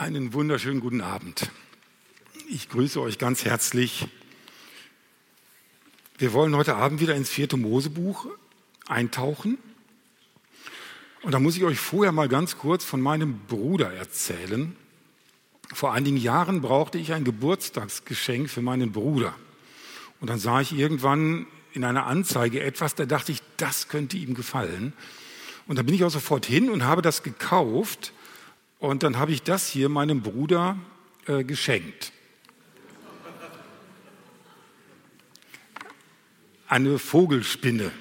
Einen wunderschönen guten Abend. Ich grüße euch ganz herzlich. Wir wollen heute Abend wieder ins vierte Mosebuch eintauchen. Und da muss ich euch vorher mal ganz kurz von meinem Bruder erzählen. Vor einigen Jahren brauchte ich ein Geburtstagsgeschenk für meinen Bruder. Und dann sah ich irgendwann in einer Anzeige etwas, da dachte ich, das könnte ihm gefallen. Und da bin ich auch sofort hin und habe das gekauft. Und dann habe ich das hier meinem Bruder äh, geschenkt. Eine Vogelspinne.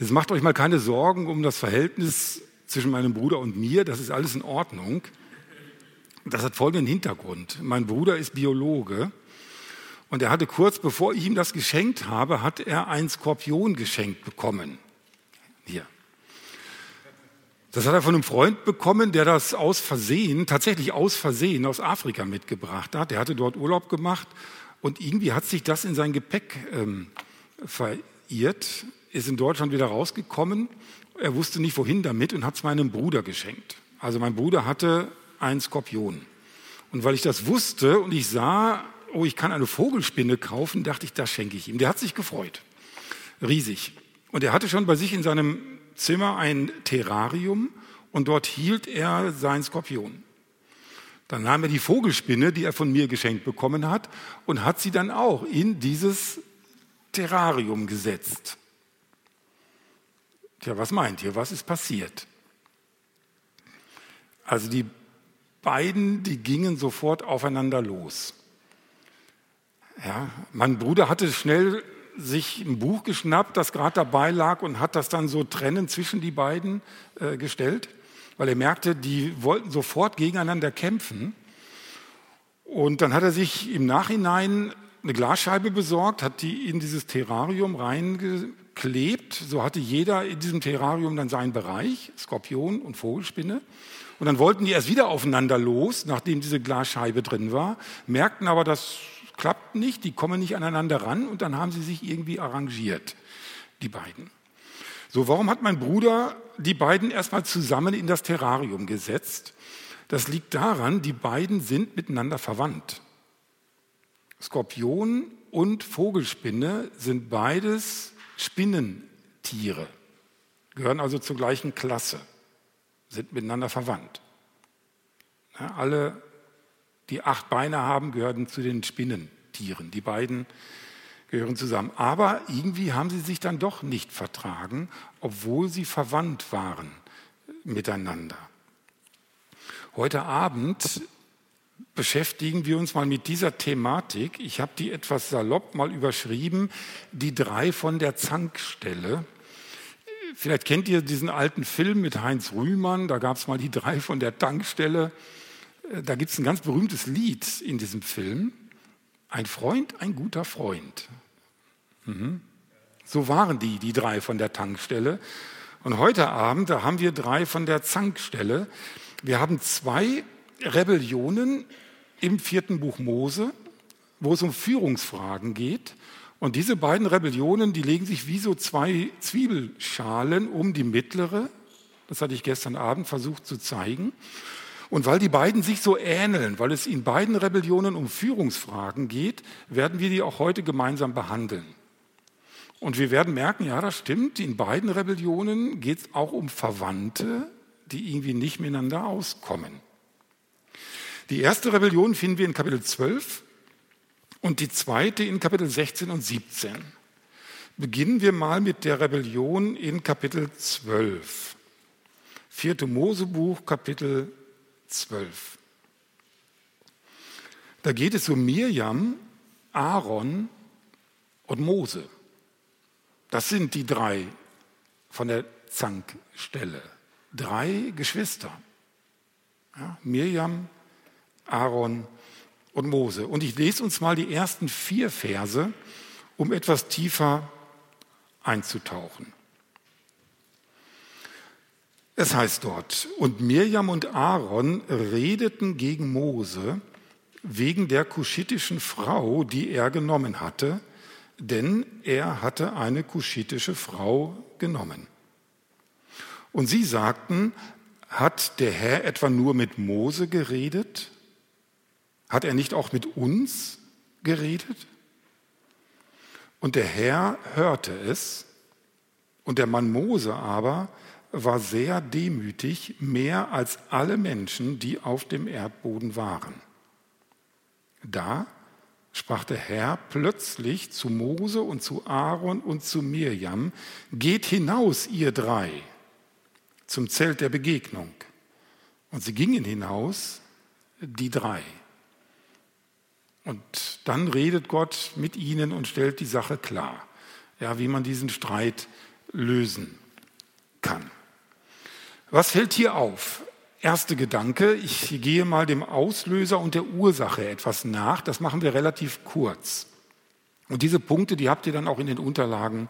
Jetzt macht euch mal keine Sorgen um das Verhältnis zwischen meinem Bruder und mir. Das ist alles in Ordnung. Das hat folgenden Hintergrund. Mein Bruder ist Biologe und er hatte kurz bevor ich ihm das geschenkt habe, hat er ein Skorpion geschenkt bekommen. Hier. Das hat er von einem Freund bekommen, der das aus Versehen, tatsächlich aus Versehen aus Afrika mitgebracht hat. Der hatte dort Urlaub gemacht und irgendwie hat sich das in sein Gepäck ähm, verirrt, ist in Deutschland wieder rausgekommen. Er wusste nicht, wohin damit und hat es meinem Bruder geschenkt. Also mein Bruder hatte einen Skorpion. Und weil ich das wusste und ich sah, oh, ich kann eine Vogelspinne kaufen, dachte ich, das schenke ich ihm. Der hat sich gefreut. Riesig. Und er hatte schon bei sich in seinem Zimmer ein Terrarium und dort hielt er seinen Skorpion. Dann nahm er die Vogelspinne, die er von mir geschenkt bekommen hat, und hat sie dann auch in dieses Terrarium gesetzt. Tja, was meint ihr? Was ist passiert? Also die beiden, die gingen sofort aufeinander los. Ja, mein Bruder hatte schnell sich ein Buch geschnappt, das gerade dabei lag und hat das dann so trennend zwischen die beiden äh, gestellt, weil er merkte, die wollten sofort gegeneinander kämpfen. Und dann hat er sich im Nachhinein eine Glasscheibe besorgt, hat die in dieses Terrarium reingeklebt. So hatte jeder in diesem Terrarium dann seinen Bereich, Skorpion und Vogelspinne. Und dann wollten die erst wieder aufeinander los, nachdem diese Glasscheibe drin war, merkten aber, dass klappt nicht, die kommen nicht aneinander ran und dann haben sie sich irgendwie arrangiert, die beiden. So, warum hat mein Bruder die beiden erstmal zusammen in das Terrarium gesetzt? Das liegt daran, die beiden sind miteinander verwandt. Skorpion und Vogelspinne sind beides Spinnentiere, gehören also zur gleichen Klasse, sind miteinander verwandt. Ja, alle die acht Beine haben, gehören zu den Spinnentieren. Die beiden gehören zusammen. Aber irgendwie haben sie sich dann doch nicht vertragen, obwohl sie verwandt waren miteinander. Heute Abend beschäftigen wir uns mal mit dieser Thematik. Ich habe die etwas salopp mal überschrieben, die drei von der Zankstelle. Vielleicht kennt ihr diesen alten Film mit Heinz Rühmann, da gab es mal die drei von der Tankstelle. Äh, da gibt es ein ganz berühmtes Lied in diesem Film. Ein Freund, ein guter Freund. Mhm. So waren die, die drei von der Tankstelle. Und heute Abend, da haben wir drei von der Zankstelle. Wir haben zwei Rebellionen im vierten Buch Mose, wo es um Führungsfragen geht. Und diese beiden Rebellionen, die legen sich wie so zwei Zwiebelschalen um die mittlere. Das hatte ich gestern Abend versucht zu zeigen. Und weil die beiden sich so ähneln, weil es in beiden Rebellionen um Führungsfragen geht, werden wir die auch heute gemeinsam behandeln. Und wir werden merken, ja, das stimmt, in beiden Rebellionen geht es auch um Verwandte, die irgendwie nicht miteinander auskommen. Die erste Rebellion finden wir in Kapitel 12 und die zweite in Kapitel 16 und 17. Beginnen wir mal mit der Rebellion in Kapitel 12. Vierte Mosebuch, Kapitel 12. Da geht es um Mirjam, Aaron und Mose. Das sind die drei von der Zankstelle. Drei Geschwister. Ja, Mirjam, Aaron und Mose. Und ich lese uns mal die ersten vier Verse, um etwas tiefer einzutauchen. Es heißt dort, und Mirjam und Aaron redeten gegen Mose wegen der kuschitischen Frau, die er genommen hatte, denn er hatte eine kuschitische Frau genommen. Und sie sagten, Hat der Herr etwa nur mit Mose geredet? Hat er nicht auch mit uns geredet? Und der Herr hörte es, und der Mann Mose aber war sehr demütig, mehr als alle Menschen, die auf dem Erdboden waren. Da sprach der Herr plötzlich zu Mose und zu Aaron und zu Mirjam, geht hinaus, ihr drei, zum Zelt der Begegnung. Und sie gingen hinaus, die drei. Und dann redet Gott mit ihnen und stellt die Sache klar, ja, wie man diesen Streit lösen kann. Was fällt hier auf? Erster Gedanke, ich gehe mal dem Auslöser und der Ursache etwas nach. Das machen wir relativ kurz. Und diese Punkte, die habt ihr dann auch in den Unterlagen,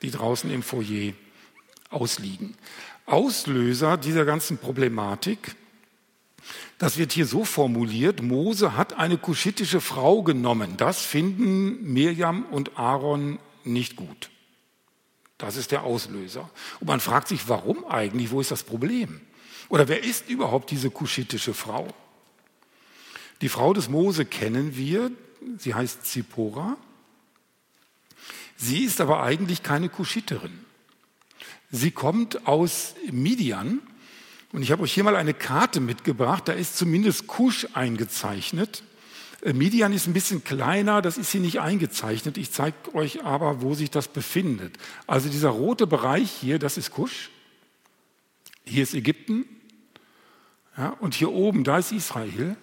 die draußen im Foyer ausliegen. Auslöser dieser ganzen Problematik, das wird hier so formuliert, Mose hat eine kuschitische Frau genommen. Das finden Mirjam und Aaron nicht gut. Das ist der Auslöser. Und man fragt sich, warum eigentlich? Wo ist das Problem? Oder wer ist überhaupt diese kuschitische Frau? Die Frau des Mose kennen wir. Sie heißt Zippora. Sie ist aber eigentlich keine Kuschiterin. Sie kommt aus Midian. Und ich habe euch hier mal eine Karte mitgebracht. Da ist zumindest Kusch eingezeichnet. Äh, Midian ist ein bisschen kleiner, das ist hier nicht eingezeichnet. Ich zeige euch aber, wo sich das befindet. Also dieser rote Bereich hier, das ist Kusch. Hier ist Ägypten. Ja, und hier oben, da ist Israel.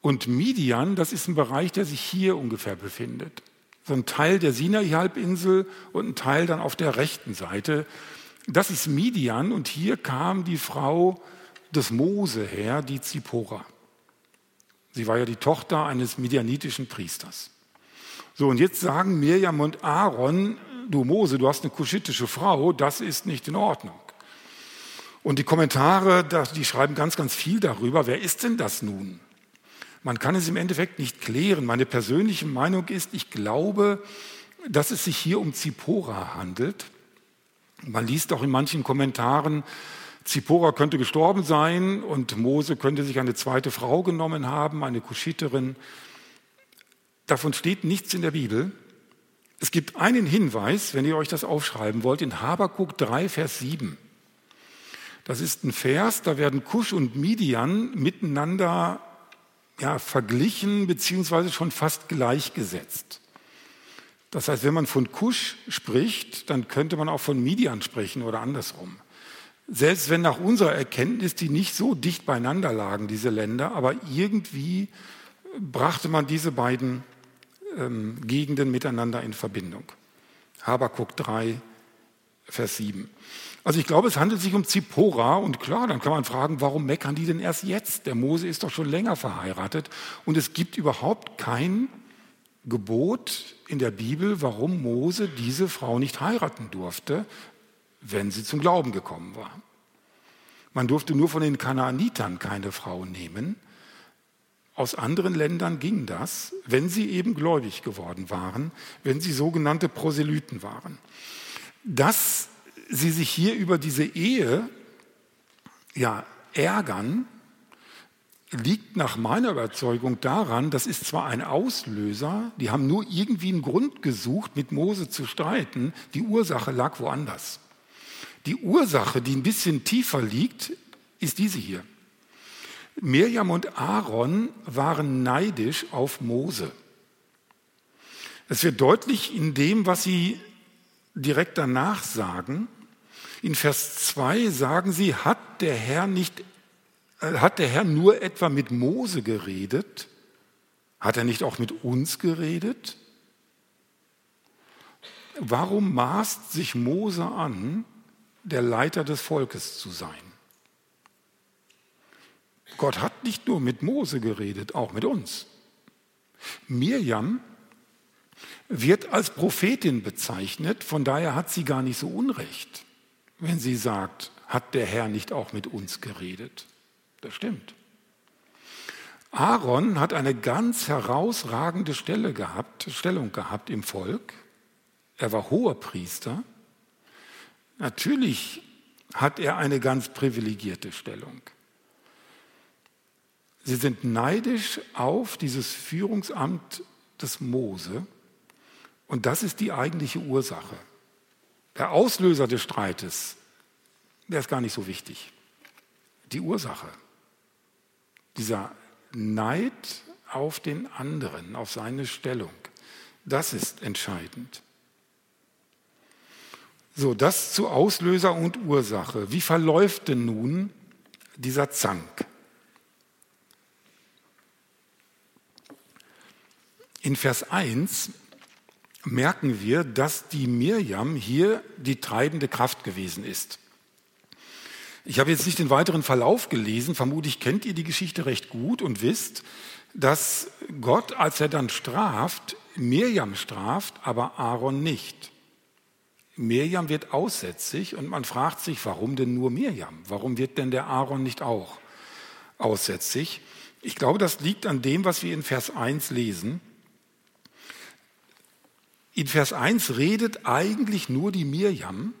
Und Midian, das ist ein Bereich, der sich hier ungefähr befindet. So ein Teil der Sinai-Halbinsel und ein Teil dann auf der rechten Seite. Das ist Midian und hier kam die Frau des Mose her, die Zippora. Sie war ja die Tochter eines midianitischen Priesters. So, und jetzt sagen Mirjam und Aaron, du Mose, du hast eine kuschitische Frau, das ist nicht in Ordnung. Und die Kommentare, die schreiben ganz, ganz viel darüber. Wer ist denn das nun? Man kann es im Endeffekt nicht klären. Meine persönliche Meinung ist, ich glaube, dass es sich hier um Zippora handelt. Man liest auch in manchen Kommentaren, Zippora könnte gestorben sein und Mose könnte sich eine zweite Frau genommen haben, eine Kuschiterin. Davon steht nichts in der Bibel. Es gibt einen Hinweis, wenn ihr euch das aufschreiben wollt, in Habakuk 3, Vers 7. Das ist ein Vers, da werden Kusch und Midian miteinander ja, verglichen beziehungsweise schon fast gleichgesetzt. Das heißt, wenn man von Kusch spricht, dann könnte man auch von Midian sprechen oder andersrum. Selbst wenn nach unserer Erkenntnis die nicht so dicht beieinander lagen, diese Länder, aber irgendwie brachte man diese beiden ähm, Gegenden miteinander in Verbindung. Habakuk 3, Vers 7. Also ich glaube, es handelt sich um Zippora und klar, dann kann man fragen, warum meckern die denn erst jetzt? Der Mose ist doch schon länger verheiratet und es gibt überhaupt kein Gebot in der Bibel, warum Mose diese Frau nicht heiraten durfte, wenn sie zum Glauben gekommen war. Man durfte nur von den Kanaanitern keine Frau nehmen. Aus anderen Ländern ging das, wenn sie eben gläubig geworden waren, wenn sie sogenannte Proselyten waren. Dass sie sich hier über diese Ehe ja, ärgern, liegt nach meiner Überzeugung daran, das ist zwar ein Auslöser, die haben nur irgendwie einen Grund gesucht, mit Mose zu streiten, die Ursache lag woanders. Die Ursache, die ein bisschen tiefer liegt, ist diese hier. Mirjam und Aaron waren neidisch auf Mose. Es wird deutlich in dem, was sie direkt danach sagen. In Vers 2 sagen sie, hat der Herr nicht, äh, hat der Herr nur etwa mit Mose geredet? Hat er nicht auch mit uns geredet? Warum maßt sich Mose an, der Leiter des Volkes zu sein. Gott hat nicht nur mit Mose geredet, auch mit uns. Mirjam wird als Prophetin bezeichnet, von daher hat sie gar nicht so unrecht, wenn sie sagt, hat der Herr nicht auch mit uns geredet. Das stimmt. Aaron hat eine ganz herausragende Stelle gehabt, Stellung gehabt im Volk. Er war hoher Priester Natürlich hat er eine ganz privilegierte Stellung. Sie sind neidisch auf dieses Führungsamt des Mose und das ist die eigentliche Ursache. Der Auslöser des Streites, der ist gar nicht so wichtig. Die Ursache, dieser Neid auf den anderen, auf seine Stellung, das ist entscheidend. So, das zu Auslöser und Ursache. Wie verläuft denn nun dieser Zank? In Vers 1 merken wir, dass die Mirjam hier die treibende Kraft gewesen ist. Ich habe jetzt nicht den weiteren Verlauf gelesen, vermutlich kennt ihr die Geschichte recht gut und wisst, dass Gott, als er dann straft, Mirjam straft, aber Aaron nicht. Mirjam wird aussätzig und man fragt sich, warum denn nur Mirjam? Warum wird denn der Aaron nicht auch aussätzig? Ich glaube, das liegt an dem, was wir in Vers 1 lesen. In Vers 1 redet eigentlich nur die Mirjam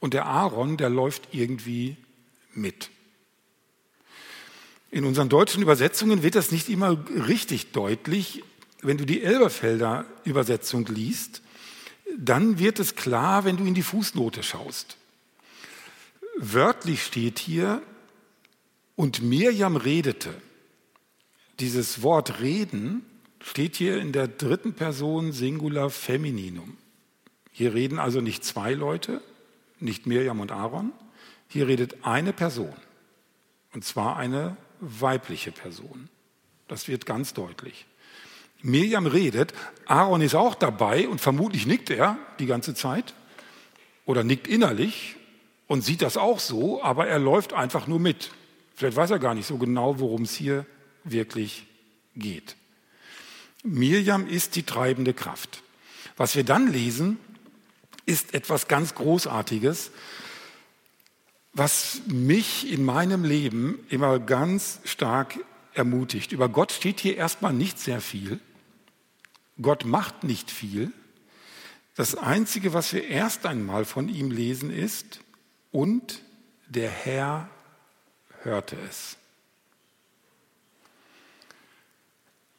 und der Aaron, der läuft irgendwie mit. In unseren deutschen Übersetzungen wird das nicht immer richtig deutlich. Wenn du die Elberfelder Übersetzung liest, dann wird es klar, wenn du in die Fußnote schaust. Wörtlich steht hier, und Mirjam redete. Dieses Wort reden steht hier in der dritten Person Singular Femininum. Hier reden also nicht zwei Leute, nicht Mirjam und Aaron, hier redet eine Person, und zwar eine weibliche Person. Das wird ganz deutlich. Mirjam redet, Aaron ist auch dabei und vermutlich nickt er die ganze Zeit oder nickt innerlich und sieht das auch so, aber er läuft einfach nur mit. Vielleicht weiß er gar nicht so genau, worum es hier wirklich geht. Mirjam ist die treibende Kraft. Was wir dann lesen, ist etwas ganz Großartiges, was mich in meinem Leben immer ganz stark ermutigt. Über Gott steht hier erstmal nicht sehr viel. Gott macht nicht viel. Das Einzige, was wir erst einmal von ihm lesen, ist, und der Herr hörte es.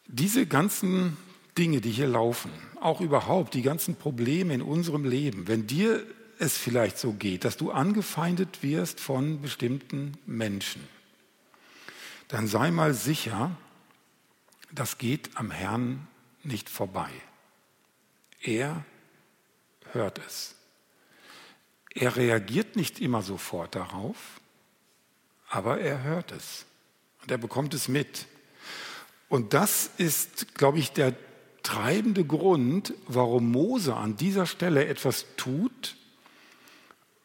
Diese ganzen Dinge, die hier laufen, auch überhaupt die ganzen Probleme in unserem Leben, wenn dir es vielleicht so geht, dass du angefeindet wirst von bestimmten Menschen, dann sei mal sicher, das geht am Herrn nicht vorbei. Er hört es. Er reagiert nicht immer sofort darauf, aber er hört es und er bekommt es mit. Und das ist, glaube ich, der treibende Grund, warum Mose an dieser Stelle etwas tut,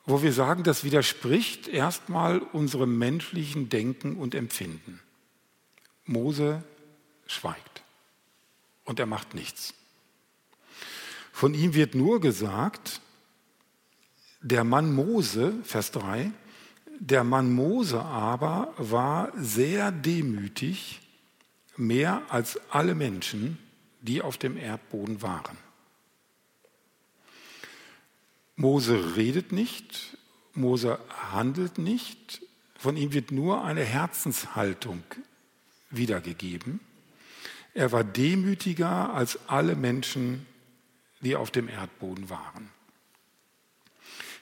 wo wir sagen, das widerspricht erstmal unserem menschlichen Denken und Empfinden. Mose schweigt und er macht nichts. Von ihm wird nur gesagt, der Mann Mose, Vers 3, der Mann Mose aber war sehr demütig, mehr als alle Menschen, die auf dem Erdboden waren. Mose redet nicht, Mose handelt nicht, von ihm wird nur eine Herzenshaltung wiedergegeben. Er war demütiger als alle Menschen, die auf dem Erdboden waren.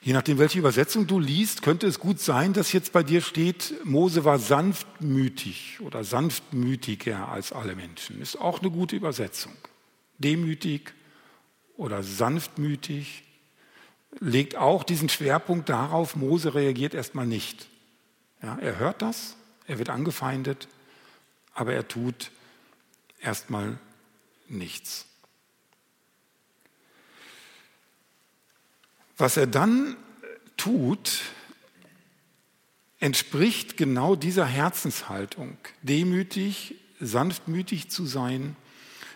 Je nachdem, welche Übersetzung du liest, könnte es gut sein, dass jetzt bei dir steht, Mose war sanftmütig oder sanftmütiger als alle Menschen. Ist auch eine gute Übersetzung. Demütig oder sanftmütig legt auch diesen Schwerpunkt darauf, Mose reagiert erstmal nicht. Ja, er hört das, er wird angefeindet, aber er tut erstmal nichts. Was er dann tut, entspricht genau dieser Herzenshaltung, demütig, sanftmütig zu sein.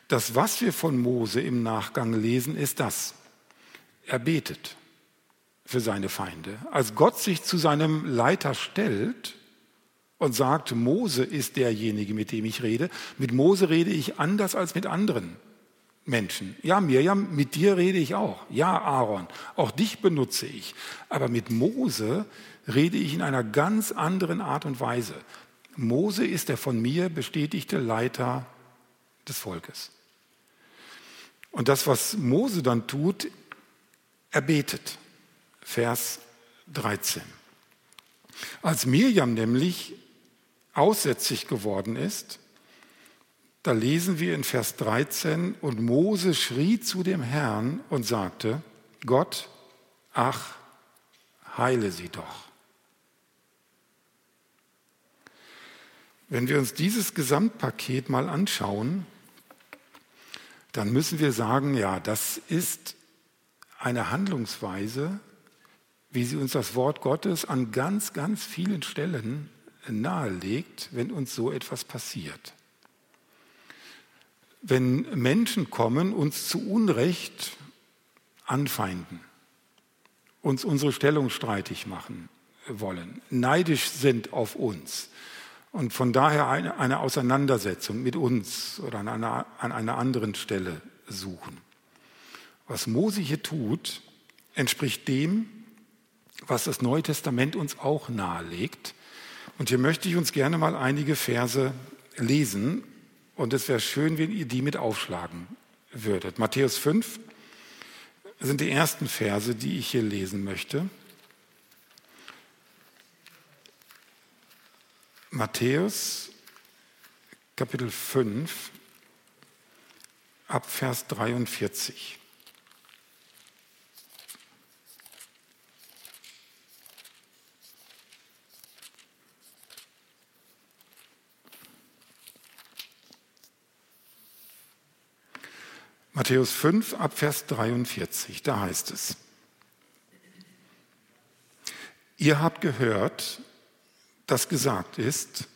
Das, was wir von Mose im Nachgang lesen, ist das. Er betet für seine Feinde. Als Gott sich zu seinem Leiter stellt und sagt, Mose ist derjenige, mit dem ich rede, mit Mose rede ich anders als mit anderen. Menschen. Ja, Mirjam, mit dir rede ich auch. Ja, Aaron, auch dich benutze ich. Aber mit Mose rede ich in einer ganz anderen Art und Weise. Mose ist der von mir bestätigte Leiter des Volkes. Und das, was Mose dann tut, er betet. Vers 13. Als Mirjam nämlich aussätzig geworden ist, da lesen wir in Vers 13, und Mose schrie zu dem Herrn und sagte, Gott, ach, heile sie doch. Wenn wir uns dieses Gesamtpaket mal anschauen, dann müssen wir sagen, ja, das ist eine Handlungsweise, wie sie uns das Wort Gottes an ganz, ganz vielen Stellen nahelegt, wenn uns so etwas passiert. Wenn Menschen kommen, uns zu Unrecht anfeinden, uns unsere Stellung streitig machen wollen, neidisch sind auf uns und von daher eine, Auseinandersetzung mit uns oder an einer, an einer anderen Stelle suchen. Was Mose hier tut, entspricht dem, was das Neue Testament uns auch nahelegt. Und hier möchte ich uns gerne mal einige Verse lesen. Und es wäre schön, wenn ihr die mit aufschlagen würdet. Matthäus 5 sind die ersten Verse, die ich hier lesen möchte. Matthäus Kapitel 5 ab Vers 43. Matthäus 5 ab Vers 43, da heißt es, ihr habt gehört, dass gesagt ist,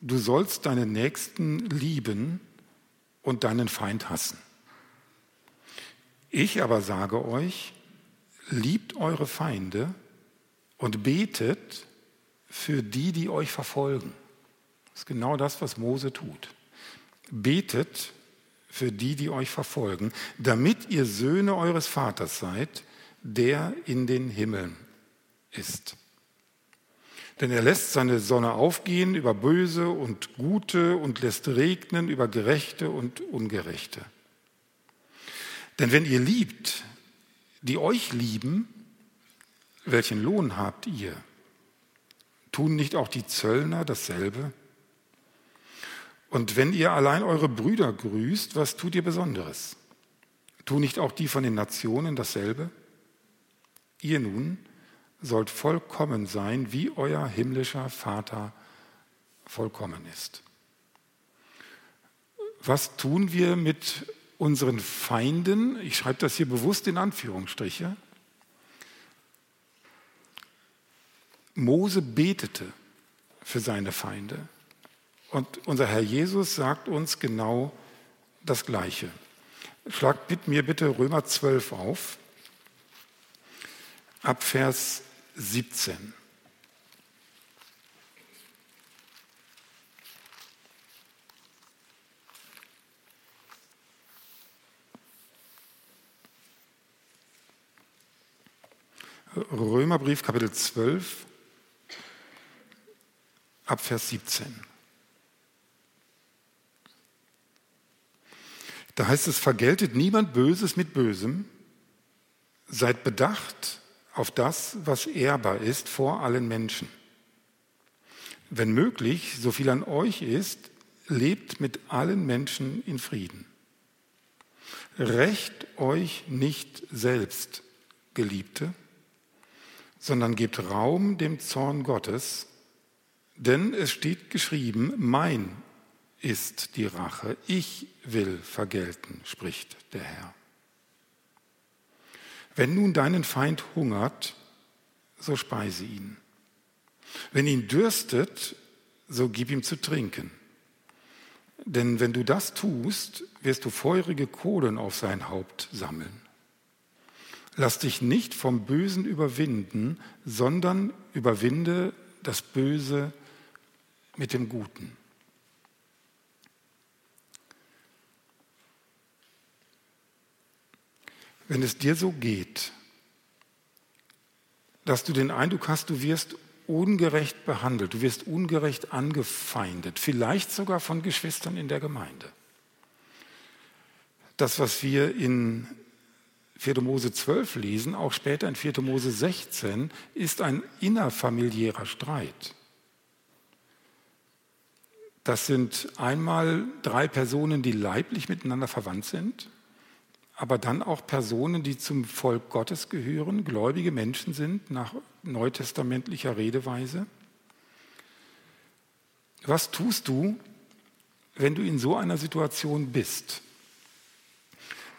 du sollst deinen Nächsten lieben und deinen Feind hassen. Ich aber sage euch, liebt eure Feinde und betet für die, die euch verfolgen. Das ist genau das, was Mose tut. Betet für die, die euch verfolgen, damit ihr Söhne eures Vaters seid, der in den Himmeln ist. Denn er lässt seine Sonne aufgehen über Böse und Gute und lässt regnen über Gerechte und Ungerechte. Denn wenn ihr liebt, die euch lieben, welchen Lohn habt ihr? Tun nicht auch die Zöllner dasselbe? Und wenn ihr allein eure Brüder grüßt, was tut ihr Besonderes? Tun nicht auch die von den Nationen dasselbe? Ihr nun sollt vollkommen sein, wie euer himmlischer Vater vollkommen ist. Was tun wir mit unseren Feinden? Ich schreibe das hier bewusst in Anführungsstriche. Mose betete für seine Feinde. Und unser Herr Jesus sagt uns genau das Gleiche. Schlagt mit mir bitte Römer 12 auf, ab Vers 17. Römerbrief Kapitel 12 ab Vers 17. Da heißt es, vergeltet niemand Böses mit Bösem, seid bedacht auf das, was ehrbar ist vor allen Menschen. Wenn möglich, so viel an euch ist, lebt mit allen Menschen in Frieden. Recht euch nicht selbst, Geliebte, sondern gebt Raum dem Zorn Gottes, denn es steht geschrieben, mein ist die Rache. Ich will vergelten, spricht der Herr. Wenn nun deinen Feind hungert, so speise ihn. Wenn ihn dürstet, so gib ihm zu trinken. Denn wenn du das tust, wirst du feurige Kohlen auf sein Haupt sammeln. Lass dich nicht vom Bösen überwinden, sondern überwinde das Böse mit dem Guten. Wenn es dir so geht, dass du den Eindruck hast, du wirst ungerecht behandelt, du wirst ungerecht angefeindet, vielleicht sogar von Geschwistern in der Gemeinde. Das, was wir in 4. Mose 12 lesen, auch später in 4. Mose 16, ist ein innerfamiliärer Streit. Das sind einmal drei Personen, die leiblich miteinander verwandt sind aber dann auch Personen, die zum Volk Gottes gehören, gläubige Menschen sind nach neutestamentlicher Redeweise. Was tust du, wenn du in so einer Situation bist?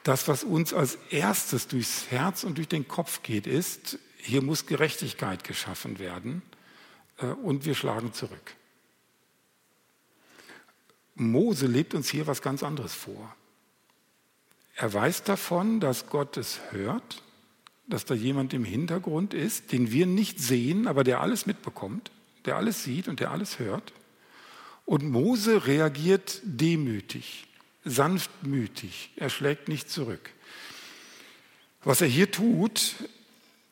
Das, was uns als erstes durchs Herz und durch den Kopf geht, ist, hier muss Gerechtigkeit geschaffen werden äh, und wir schlagen zurück. Mose lebt uns hier was ganz anderes vor. Er weiß davon, dass Gott es hört, dass da jemand im Hintergrund ist, den wir nicht sehen, aber der alles mitbekommt, der alles sieht und der alles hört. Und Mose reagiert demütig, sanftmütig, er schlägt nicht zurück. Was er hier tut,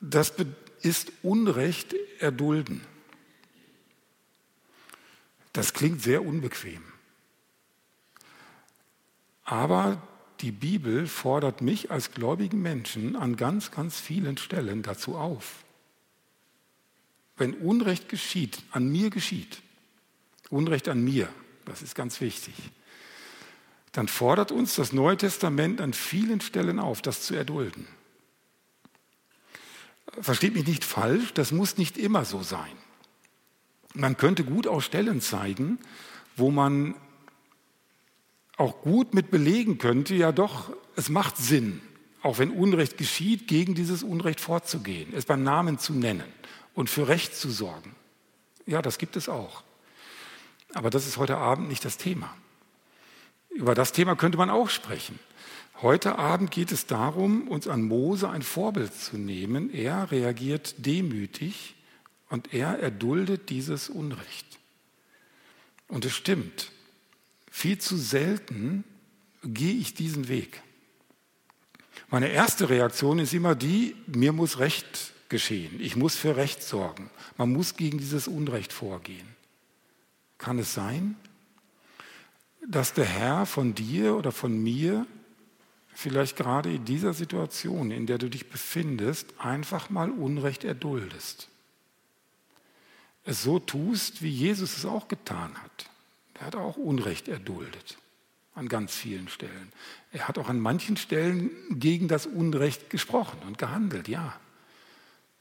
das ist Unrecht erdulden. Das klingt sehr unbequem. Aber die Bibel fordert mich als gläubigen Menschen an ganz, ganz vielen Stellen dazu auf. Wenn Unrecht geschieht, an mir geschieht, Unrecht an mir, das ist ganz wichtig, dann fordert uns das Neue Testament an vielen Stellen auf, das zu erdulden. Versteht mich nicht falsch, das muss nicht immer so sein. Man könnte gut auch Stellen zeigen, wo man auch gut mit belegen könnte, ja doch, es macht Sinn, auch wenn Unrecht geschieht, gegen dieses Unrecht vorzugehen, es beim Namen zu nennen und für Recht zu sorgen. Ja, das gibt es auch. Aber das ist heute Abend nicht das Thema. Über das Thema könnte man auch sprechen. Heute Abend geht es darum, uns an Mose ein Vorbild zu nehmen. Er reagiert demütig und er erduldet dieses Unrecht. Und es stimmt, viel zu selten gehe ich diesen Weg. Meine erste Reaktion ist immer die, mir muss Recht geschehen. Ich muss für Recht sorgen. Man muss gegen dieses Unrecht vorgehen. Kann es sein, dass der Herr von dir oder von mir vielleicht gerade in dieser Situation, in der du dich befindest, einfach mal Unrecht erduldest? Es so tust, wie Jesus es auch getan hat. Er hat auch Unrecht erduldet an ganz vielen Stellen. Er hat auch an manchen Stellen gegen das Unrecht gesprochen und gehandelt, ja.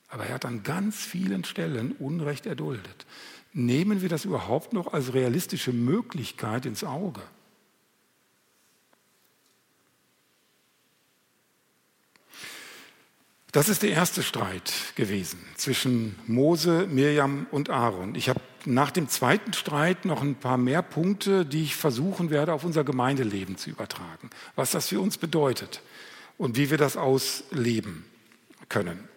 Aber er hat an ganz vielen Stellen Unrecht erduldet. Nehmen wir das überhaupt noch als realistische Möglichkeit ins Auge? Das ist der erste Streit gewesen zwischen Mose, Mirjam und Aaron. Ich habe nach dem zweiten Streit noch ein paar mehr Punkte, die ich versuchen werde, auf unser Gemeindeleben zu übertragen. Was das für uns bedeutet und wie wir das ausleben können.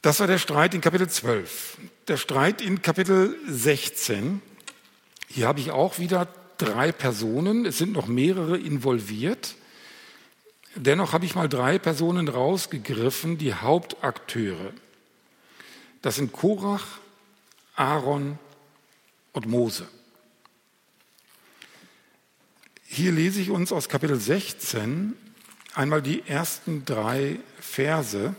Das war der Streit in Kapitel 12. Der Streit in Kapitel 16. Hier habe ich auch wieder drei Personen. Es sind noch mehrere involviert. Dennoch habe ich mal drei Personen rausgegriffen, die Hauptakteure. Das sind Korach, Aaron und Mose. Hier lese ich uns aus Kapitel 16 einmal die ersten drei Verse,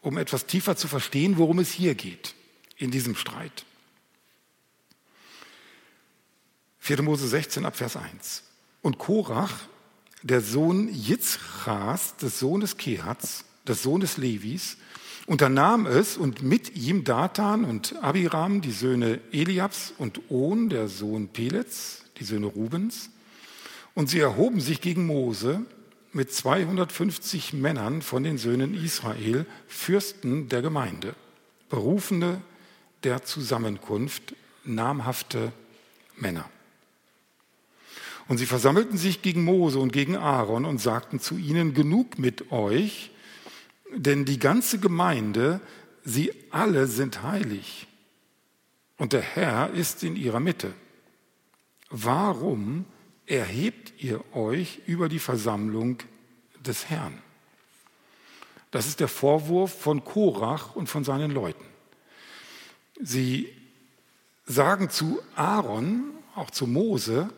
um etwas tiefer zu verstehen, worum es hier geht in diesem Streit. 4. Mose 16 ab Vers 1. Und Korach der Sohn Jitzchas, des Sohnes Kehats, des Sohnes Levis, unternahm es und mit ihm Datan und Abiram, die Söhne Eliabs und On, der Sohn Pelets, die Söhne Rubens. Und sie erhoben sich gegen Mose mit 250 Männern von den Söhnen Israel, Fürsten der Gemeinde, Berufene der Zusammenkunft, namhafte Männer. Und sie versammelten sich gegen Mose und gegen Aaron und sagten zu ihnen, genug mit euch, denn die ganze Gemeinde, sie alle sind heilig. Und der Herr ist in ihrer Mitte. Warum erhebt ihr euch über die Versammlung des Herrn. Das ist der Vorwurf von Korach und von seinen Leuten. Sie sagen zu Aaron, auch zu Mose,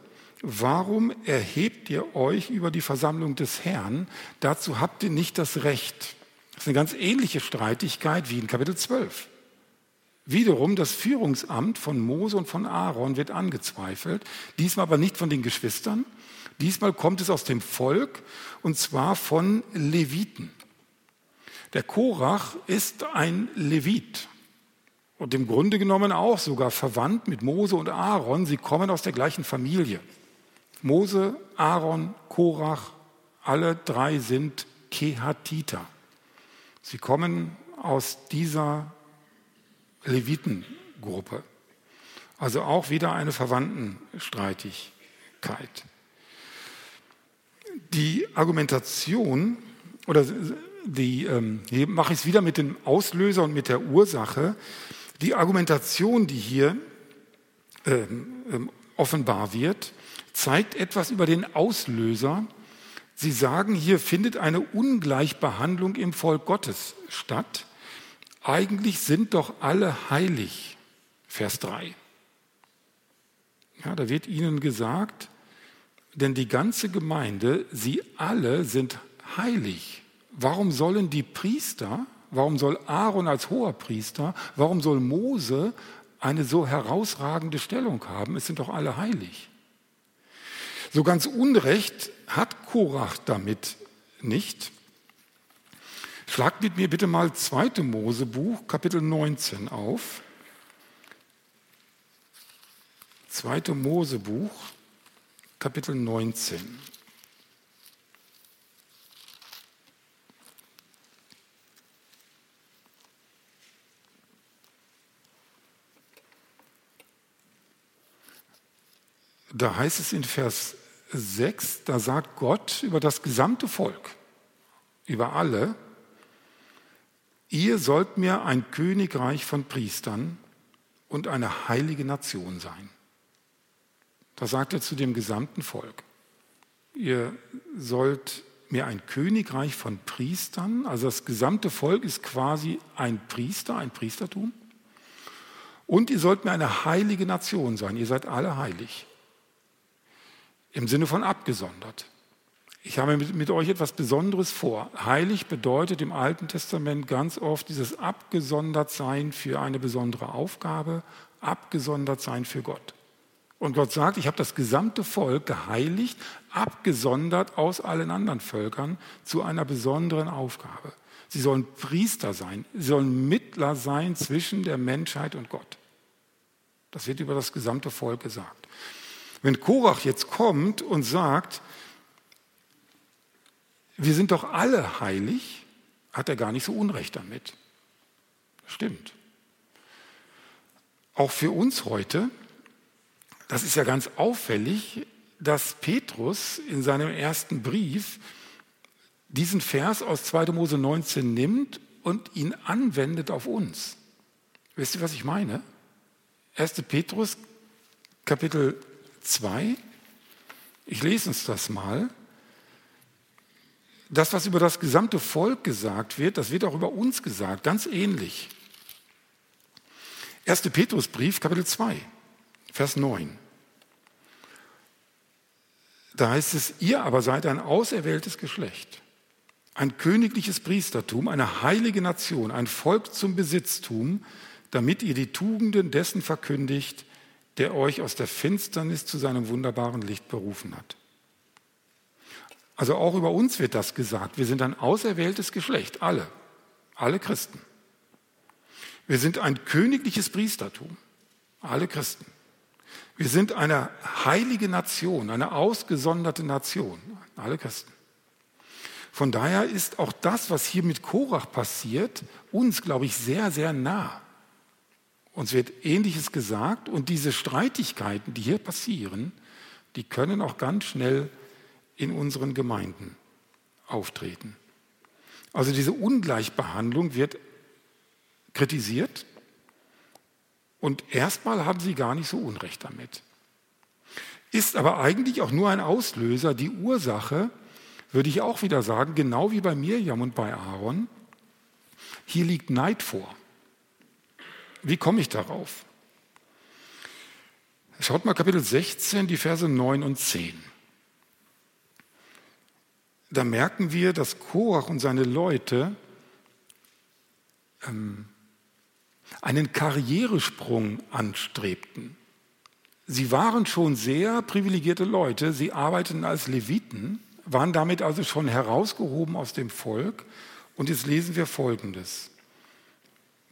warum erhebt ihr euch über die Versammlung des Herrn? Dazu habt ihr nicht das Recht. Das ist eine ganz ähnliche Streitigkeit wie in Kapitel 12. Wiederum das Führungsamt von Mose und von Aaron wird angezweifelt, diesmal aber nicht von den Geschwistern, diesmal kommt es aus dem Volk und zwar von Leviten. Der Korach ist ein Levit und im Grunde genommen auch sogar verwandt mit Mose und Aaron. Sie kommen aus der gleichen Familie. Mose, Aaron, Korach, alle drei sind Kehatiter. Sie kommen aus dieser Levitengruppe. Also auch wieder eine Verwandtenstreitigkeit. Die Argumentation, oder die, ähm, hier mache ich es wieder mit dem Auslöser und mit der Ursache. Die Argumentation, die hier ähm, ähm, offenbar wird, zeigt etwas über den Auslöser. Sie sagen, hier findet eine Ungleichbehandlung im Volk Gottes statt. Eigentlich sind doch alle heilig. Vers 3. Ja, da wird ihnen gesagt, denn die ganze Gemeinde, sie alle sind heilig. Warum sollen die Priester, warum soll Aaron als hoher Priester, warum soll Mose eine so herausragende Stellung haben? Es sind doch alle heilig. So ganz Unrecht hat Korach damit nicht. Schlagt mit mir bitte mal 2. Mosebuch, Kapitel 19 auf. 2. Mosebuch, Kapitel 19. Da heißt es in Vers 6, da sagt Gott über das gesamte Volk, über alle, ihr sollt mir ein Königreich von Priestern und eine heilige Nation sein. Da sagt er zu dem gesamten Volk, ihr sollt mir ein Königreich von Priestern, also das gesamte Volk ist quasi ein Priester, ein Priestertum. Und ihr sollt mir eine heilige Nation sein, ihr seid alle heilig. Im Sinne von abgesondert. Ich habe mit, mit, euch etwas Besonderes vor. Heilig bedeutet im Alten Testament ganz oft dieses Abgesondertsein für eine besondere Aufgabe, Abgesondertsein für Gott. Und Gott sagt, ich habe das gesamte Volk geheiligt, abgesondert aus allen anderen Völkern zu einer besonderen Aufgabe. Sie sollen Priester sein, sie sollen Mittler sein zwischen der Menschheit und Gott. Das wird über das gesamte Volk gesagt. Wenn Korach jetzt kommt und sagt, wir sind doch alle heilig, hat er gar nicht so Unrecht damit. Stimmt. Auch für uns heute, das ist ja ganz auffällig, dass Petrus in seinem ersten Brief diesen Vers aus 2. Mose 19 nimmt und ihn anwendet auf uns. Wisst ihr, was ich meine? 1. Petrus, Kapitel 2. Ich lese uns das mal. Das, was über das gesamte Volk gesagt wird, das wird auch über uns gesagt, ganz ähnlich. 1. Petrusbrief, Kapitel 2, Vers 9. Da heißt es, ihr aber seid ein auserwähltes Geschlecht, ein königliches Priestertum, eine heilige Nation, ein Volk zum Besitztum, damit ihr die Tugenden dessen verkündigt, der euch aus der Finsternis zu seinem wunderbaren Licht berufen hat. Also auch über uns wird das gesagt. Wir sind ein auserwähltes Geschlecht, alle, alle Christen. Wir sind ein königliches Priestertum, alle Christen. Wir sind eine heilige Nation, eine ausgesonderte Nation, alle Christen. Von daher ist auch das, was hier mit Korach passiert, uns, glaube ich, sehr, sehr nah. Uns wird Ähnliches gesagt und diese Streitigkeiten, die hier passieren, die können auch ganz schnell in unseren Gemeinden auftreten. Also diese Ungleichbehandlung wird kritisiert und erstmal haben sie gar nicht so Unrecht damit. Ist aber eigentlich auch nur ein Auslöser, die Ursache würde ich auch wieder sagen, genau wie bei Mirjam und bei Aaron, hier liegt Neid vor. Wie komme ich darauf? Schaut mal Kapitel 16, die Verse 9 und 10. Da merken wir, dass Korach und seine Leute ähm, einen Karrieresprung anstrebten. Sie waren schon sehr privilegierte Leute, sie arbeiteten als Leviten, waren damit also schon herausgehoben aus dem Volk. Und jetzt lesen wir Folgendes.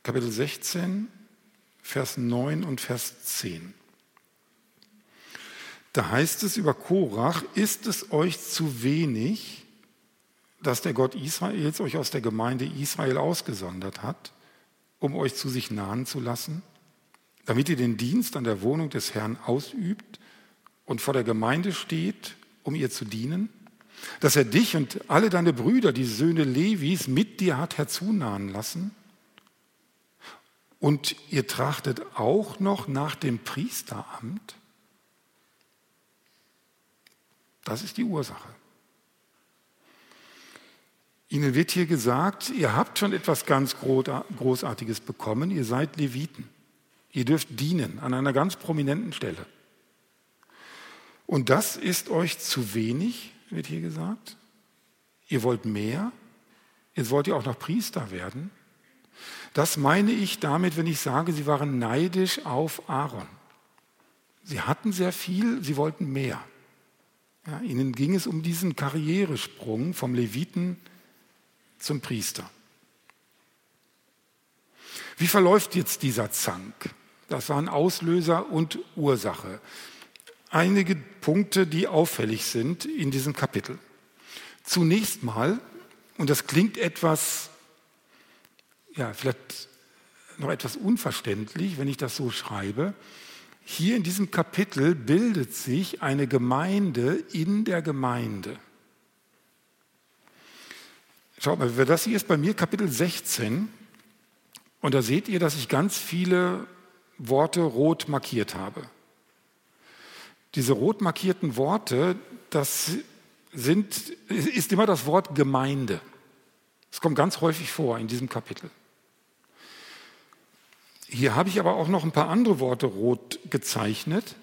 Kapitel 16, Vers 9 und Vers 10. Da heißt es über Korach, ist es euch zu wenig, dass der Gott Israels euch aus der Gemeinde Israel ausgesondert hat, um euch zu sich nahen zu lassen? damit ihr den Dienst an der Wohnung des Herrn ausübt und vor der Gemeinde steht, um ihr zu dienen? Dass er dich und alle deine Brüder, die Söhne Levis, mit dir hat herzunahen lassen? Und ihr trachtet auch noch nach dem Priesteramt? Das ist die Ursache. Ihnen wird hier gesagt, ihr habt schon etwas ganz Großartiges bekommen, ihr seid Leviten. Ihr dürft dienen an einer ganz prominenten Stelle. Und das ist euch zu wenig, wird hier gesagt. Ihr wollt mehr. Jetzt wollt ihr auch noch Priester werden. Das meine ich damit, wenn ich sage, sie waren neidisch auf Aaron. Sie hatten sehr viel, sie wollten mehr. Ja, ihnen ging es um diesen Karrieresprung vom Leviten zum Priester. Wie verläuft jetzt dieser Zank? Das waren Auslöser und Ursache. Einige Punkte, die auffällig sind in diesem Kapitel. Zunächst mal, und das klingt etwas, ja, vielleicht noch etwas unverständlich, wenn ich das so schreibe, hier in diesem Kapitel bildet sich eine Gemeinde in der Gemeinde. Schaut mal, das hier ist bei mir Kapitel 16 und da seht ihr, dass ich ganz viele Worte rot markiert habe. Diese rot markierten Worte, das sind, ist immer das Wort Gemeinde. Es kommt ganz häufig vor in diesem Kapitel. Hier habe ich aber auch noch ein paar andere Worte rot gezeichnet,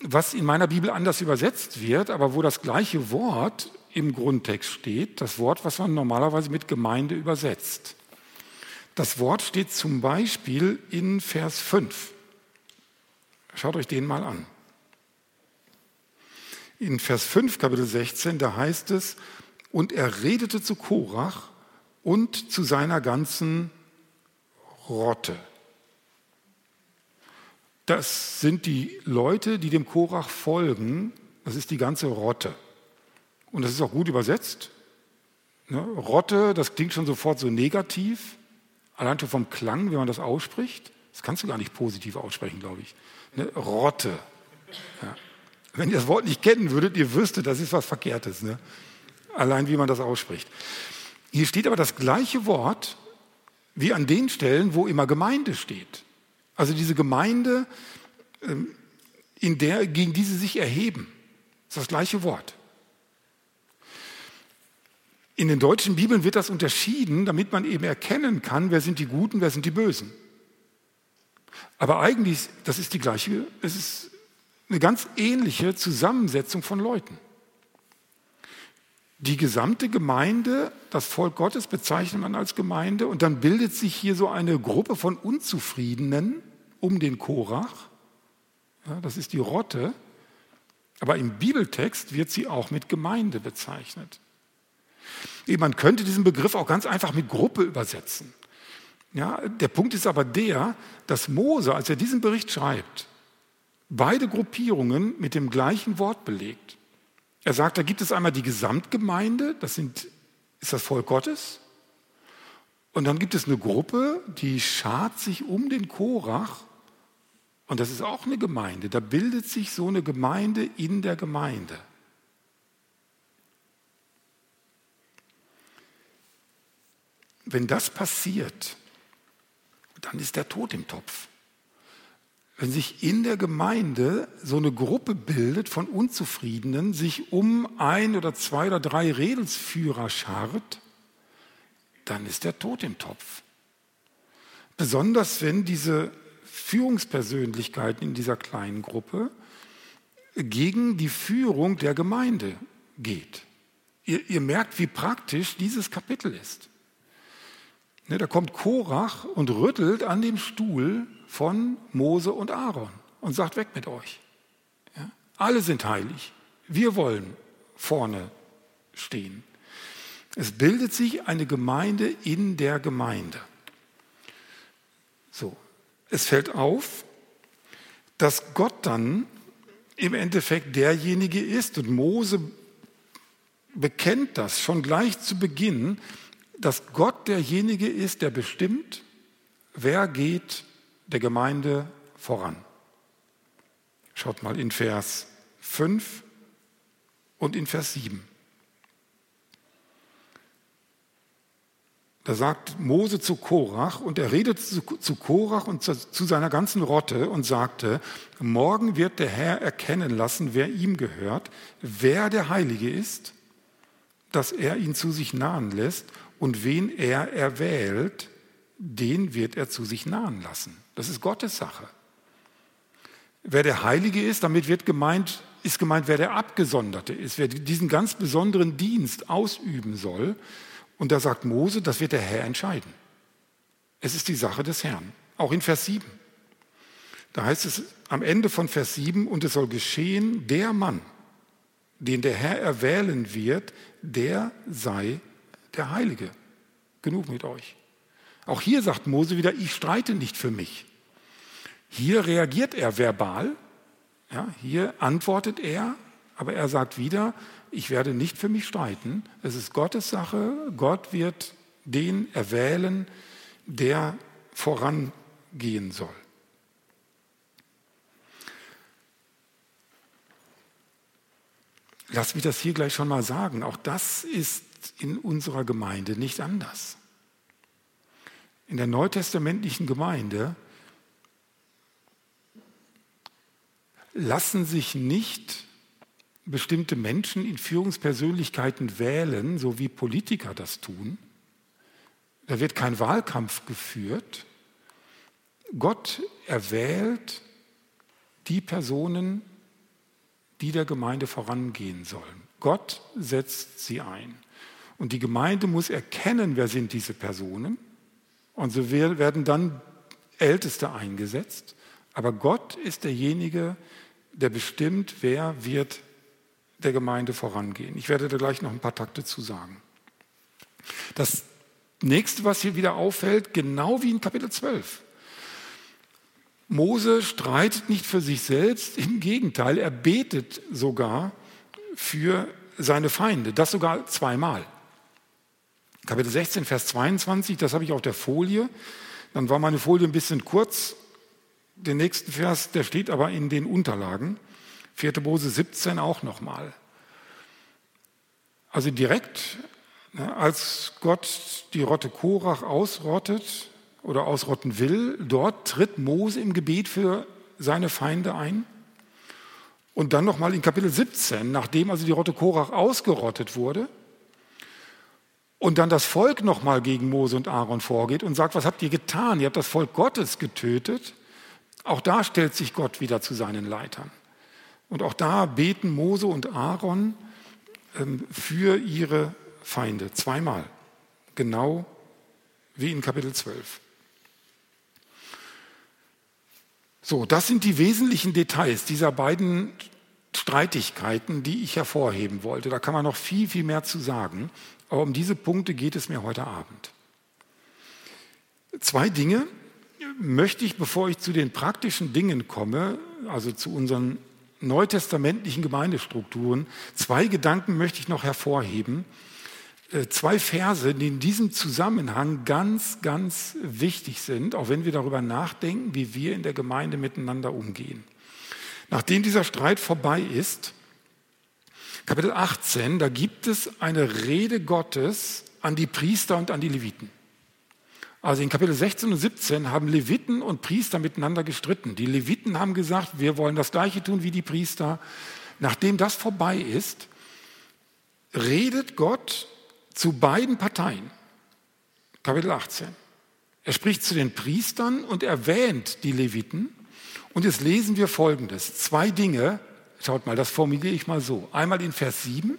was in meiner Bibel anders übersetzt wird, aber wo das gleiche Wort im Grundtext steht, das Wort, was man normalerweise mit Gemeinde übersetzt. Das Wort steht zum Beispiel in Vers 5. Schaut euch den mal an. In Vers 5, Kapitel 16, da heißt es, und er redete zu Korach und zu seiner ganzen Rotte. Das sind die Leute, die dem Korach folgen. Das ist die ganze Rotte. Und das ist auch gut übersetzt. Ne? Rotte, das klingt schon sofort so negativ. Allein schon vom Klang, wenn man das ausspricht, das kannst du gar nicht positiv aussprechen, glaube ich. Eine Rotte. Ja. Wenn ihr das Wort nicht kennen würdet, ihr wüsstet, das ist was Verkehrtes. Ne? Allein wie man das ausspricht. Hier steht aber das gleiche Wort wie an den Stellen, wo immer Gemeinde steht. Also diese Gemeinde, ähm, in der, gegen die sie sich erheben. Ist das gleiche Wort. In den deutschen Bibeln wird das unterschieden, damit man eben erkennen kann, wer sind die Guten, wer sind die Bösen. Aber eigentlich, das ist die gleiche, es ist eine ganz ähnliche Zusammensetzung von Leuten. Die gesamte Gemeinde, das Volk Gottes bezeichnet man als Gemeinde und dann bildet sich hier so eine Gruppe von Unzufriedenen um den Korach. Ja, das ist die Rotte. Aber im Bibeltext wird sie auch mit Gemeinde bezeichnet. Man könnte diesen Begriff auch ganz einfach mit Gruppe übersetzen. Ja, der Punkt ist aber der, dass Mose, als er diesen Bericht schreibt, beide Gruppierungen mit dem gleichen Wort belegt. Er sagt, da gibt es einmal die Gesamtgemeinde, das sind, ist das Volk Gottes, und dann gibt es eine Gruppe, die schart sich um den Korach, und das ist auch eine Gemeinde. Da bildet sich so eine Gemeinde in der Gemeinde. Wenn das passiert, dann ist der Tod im Topf. Wenn sich in der Gemeinde so eine Gruppe bildet von Unzufriedenen, sich um ein oder zwei oder drei Redelsführer scharrt, dann ist der Tod im Topf. Besonders wenn diese Führungspersönlichkeiten in dieser kleinen Gruppe gegen die Führung der Gemeinde geht. Ihr, ihr merkt, wie praktisch dieses Kapitel ist. Ne, da kommt Korach und rüttelt an dem Stuhl von Mose und Aaron und sagt, weg mit euch. Ja? Alle sind heilig. Wir wollen vorne stehen. Es bildet sich eine Gemeinde in der Gemeinde. So, es fällt auf, dass Gott dann im Endeffekt derjenige ist und Mose bekennt das schon gleich zu Beginn, dass Gott derjenige ist, der bestimmt, wer geht der Gemeinde voran. Schaut mal in Vers 5 und in Vers 7. Da sagt Mose zu Korach und er redet zu, Korach und zu seiner ganzen Rotte und sagte, morgen wird der Herr erkennen lassen, wer ihm gehört, wer der Heilige ist, dass er ihn zu sich nahen lässt und wen er erwählt, den wird er zu sich nahen lassen. Das ist Gottes Sache. Wer der Heilige ist, damit wird gemeint, ist gemeint, wer der Abgesonderte ist, wer diesen ganz besonderen Dienst ausüben soll. Und da sagt Mose, das wird der Herr entscheiden. Es ist die Sache des Herrn. Auch in Vers 7. Da heißt es am Ende von Vers 7, und es soll geschehen, der Mann, den der Herr erwählen wird, der sei der Heilige. Genug mit euch. Auch hier sagt Mose wieder, ich streite nicht für mich. Hier reagiert er verbal, ja, hier antwortet er, aber er sagt wieder, ich werde nicht für mich streiten. Es ist Gottes Sache. Gott wird den erwählen, der vorangehen soll. Lass mich das hier gleich schon mal sagen. Auch das ist in unserer Gemeinde nicht anders. In der neutestamentlichen Gemeinde lassen sich nicht bestimmte Menschen in Führungspersönlichkeiten wählen, so wie Politiker das tun. Da wird kein Wahlkampf geführt. Gott erwählt die Personen, die der Gemeinde vorangehen sollen. Gott setzt sie ein. Und die Gemeinde muss erkennen, wer sind diese Personen. Und so werden dann Älteste eingesetzt. Aber Gott ist derjenige, der bestimmt, wer wird der Gemeinde vorangehen. Ich werde da gleich noch ein paar Takte zu sagen. Das nächste, was hier wieder auffällt, genau wie in Kapitel 12. Mose streitet nicht für sich selbst, im Gegenteil, er betet sogar für seine Feinde, das sogar zweimal. Kapitel 16, Vers 22, das habe ich auf der Folie. Dann war meine Folie ein bisschen kurz. Den nächsten Vers, der steht aber in den Unterlagen. 4. Mose 17 auch nochmal. Also direkt, ne, als Gott die Rotte Korach ausrottet oder ausrotten will, dort tritt Mose im Gebet für seine Feinde ein. Und dann nochmal in Kapitel 17, nachdem also die Rotte Korach ausgerottet wurde, und dann das Volk nochmal gegen Mose und Aaron vorgeht und sagt, was habt ihr getan? Ihr habt das Volk Gottes getötet. Auch da stellt sich Gott wieder zu seinen Leitern. Und auch da beten Mose und Aaron ähm, für ihre Feinde. Zweimal. Genau wie in Kapitel 12. So, das sind die wesentlichen Details dieser beiden Streitigkeiten, die ich hervorheben wollte. Da kann man noch viel, viel mehr zu sagen. Aber um diese Punkte geht es mir heute Abend. Zwei Dinge möchte ich, bevor ich zu den praktischen Dingen komme, also zu unseren neutestamentlichen Gemeindestrukturen, zwei Gedanken möchte ich noch hervorheben. Äh, zwei Verse, die in diesem Zusammenhang ganz, ganz wichtig sind, auch wenn wir darüber nachdenken, wie wir in der Gemeinde miteinander umgehen. Nachdem dieser Streit vorbei ist, Kapitel 18, da gibt es eine Rede Gottes an die Priester und an die Leviten. Also in Kapitel 16 und 17 haben Leviten und Priester miteinander gestritten. Die Leviten haben gesagt, wir wollen das gleiche tun wie die Priester. Nachdem das vorbei ist, redet Gott zu beiden Parteien. Kapitel 18. Er spricht zu den Priestern und erwähnt die Leviten. Und jetzt lesen wir Folgendes. Zwei Dinge, schaut mal, das formuliere ich mal so. Einmal in Vers 7.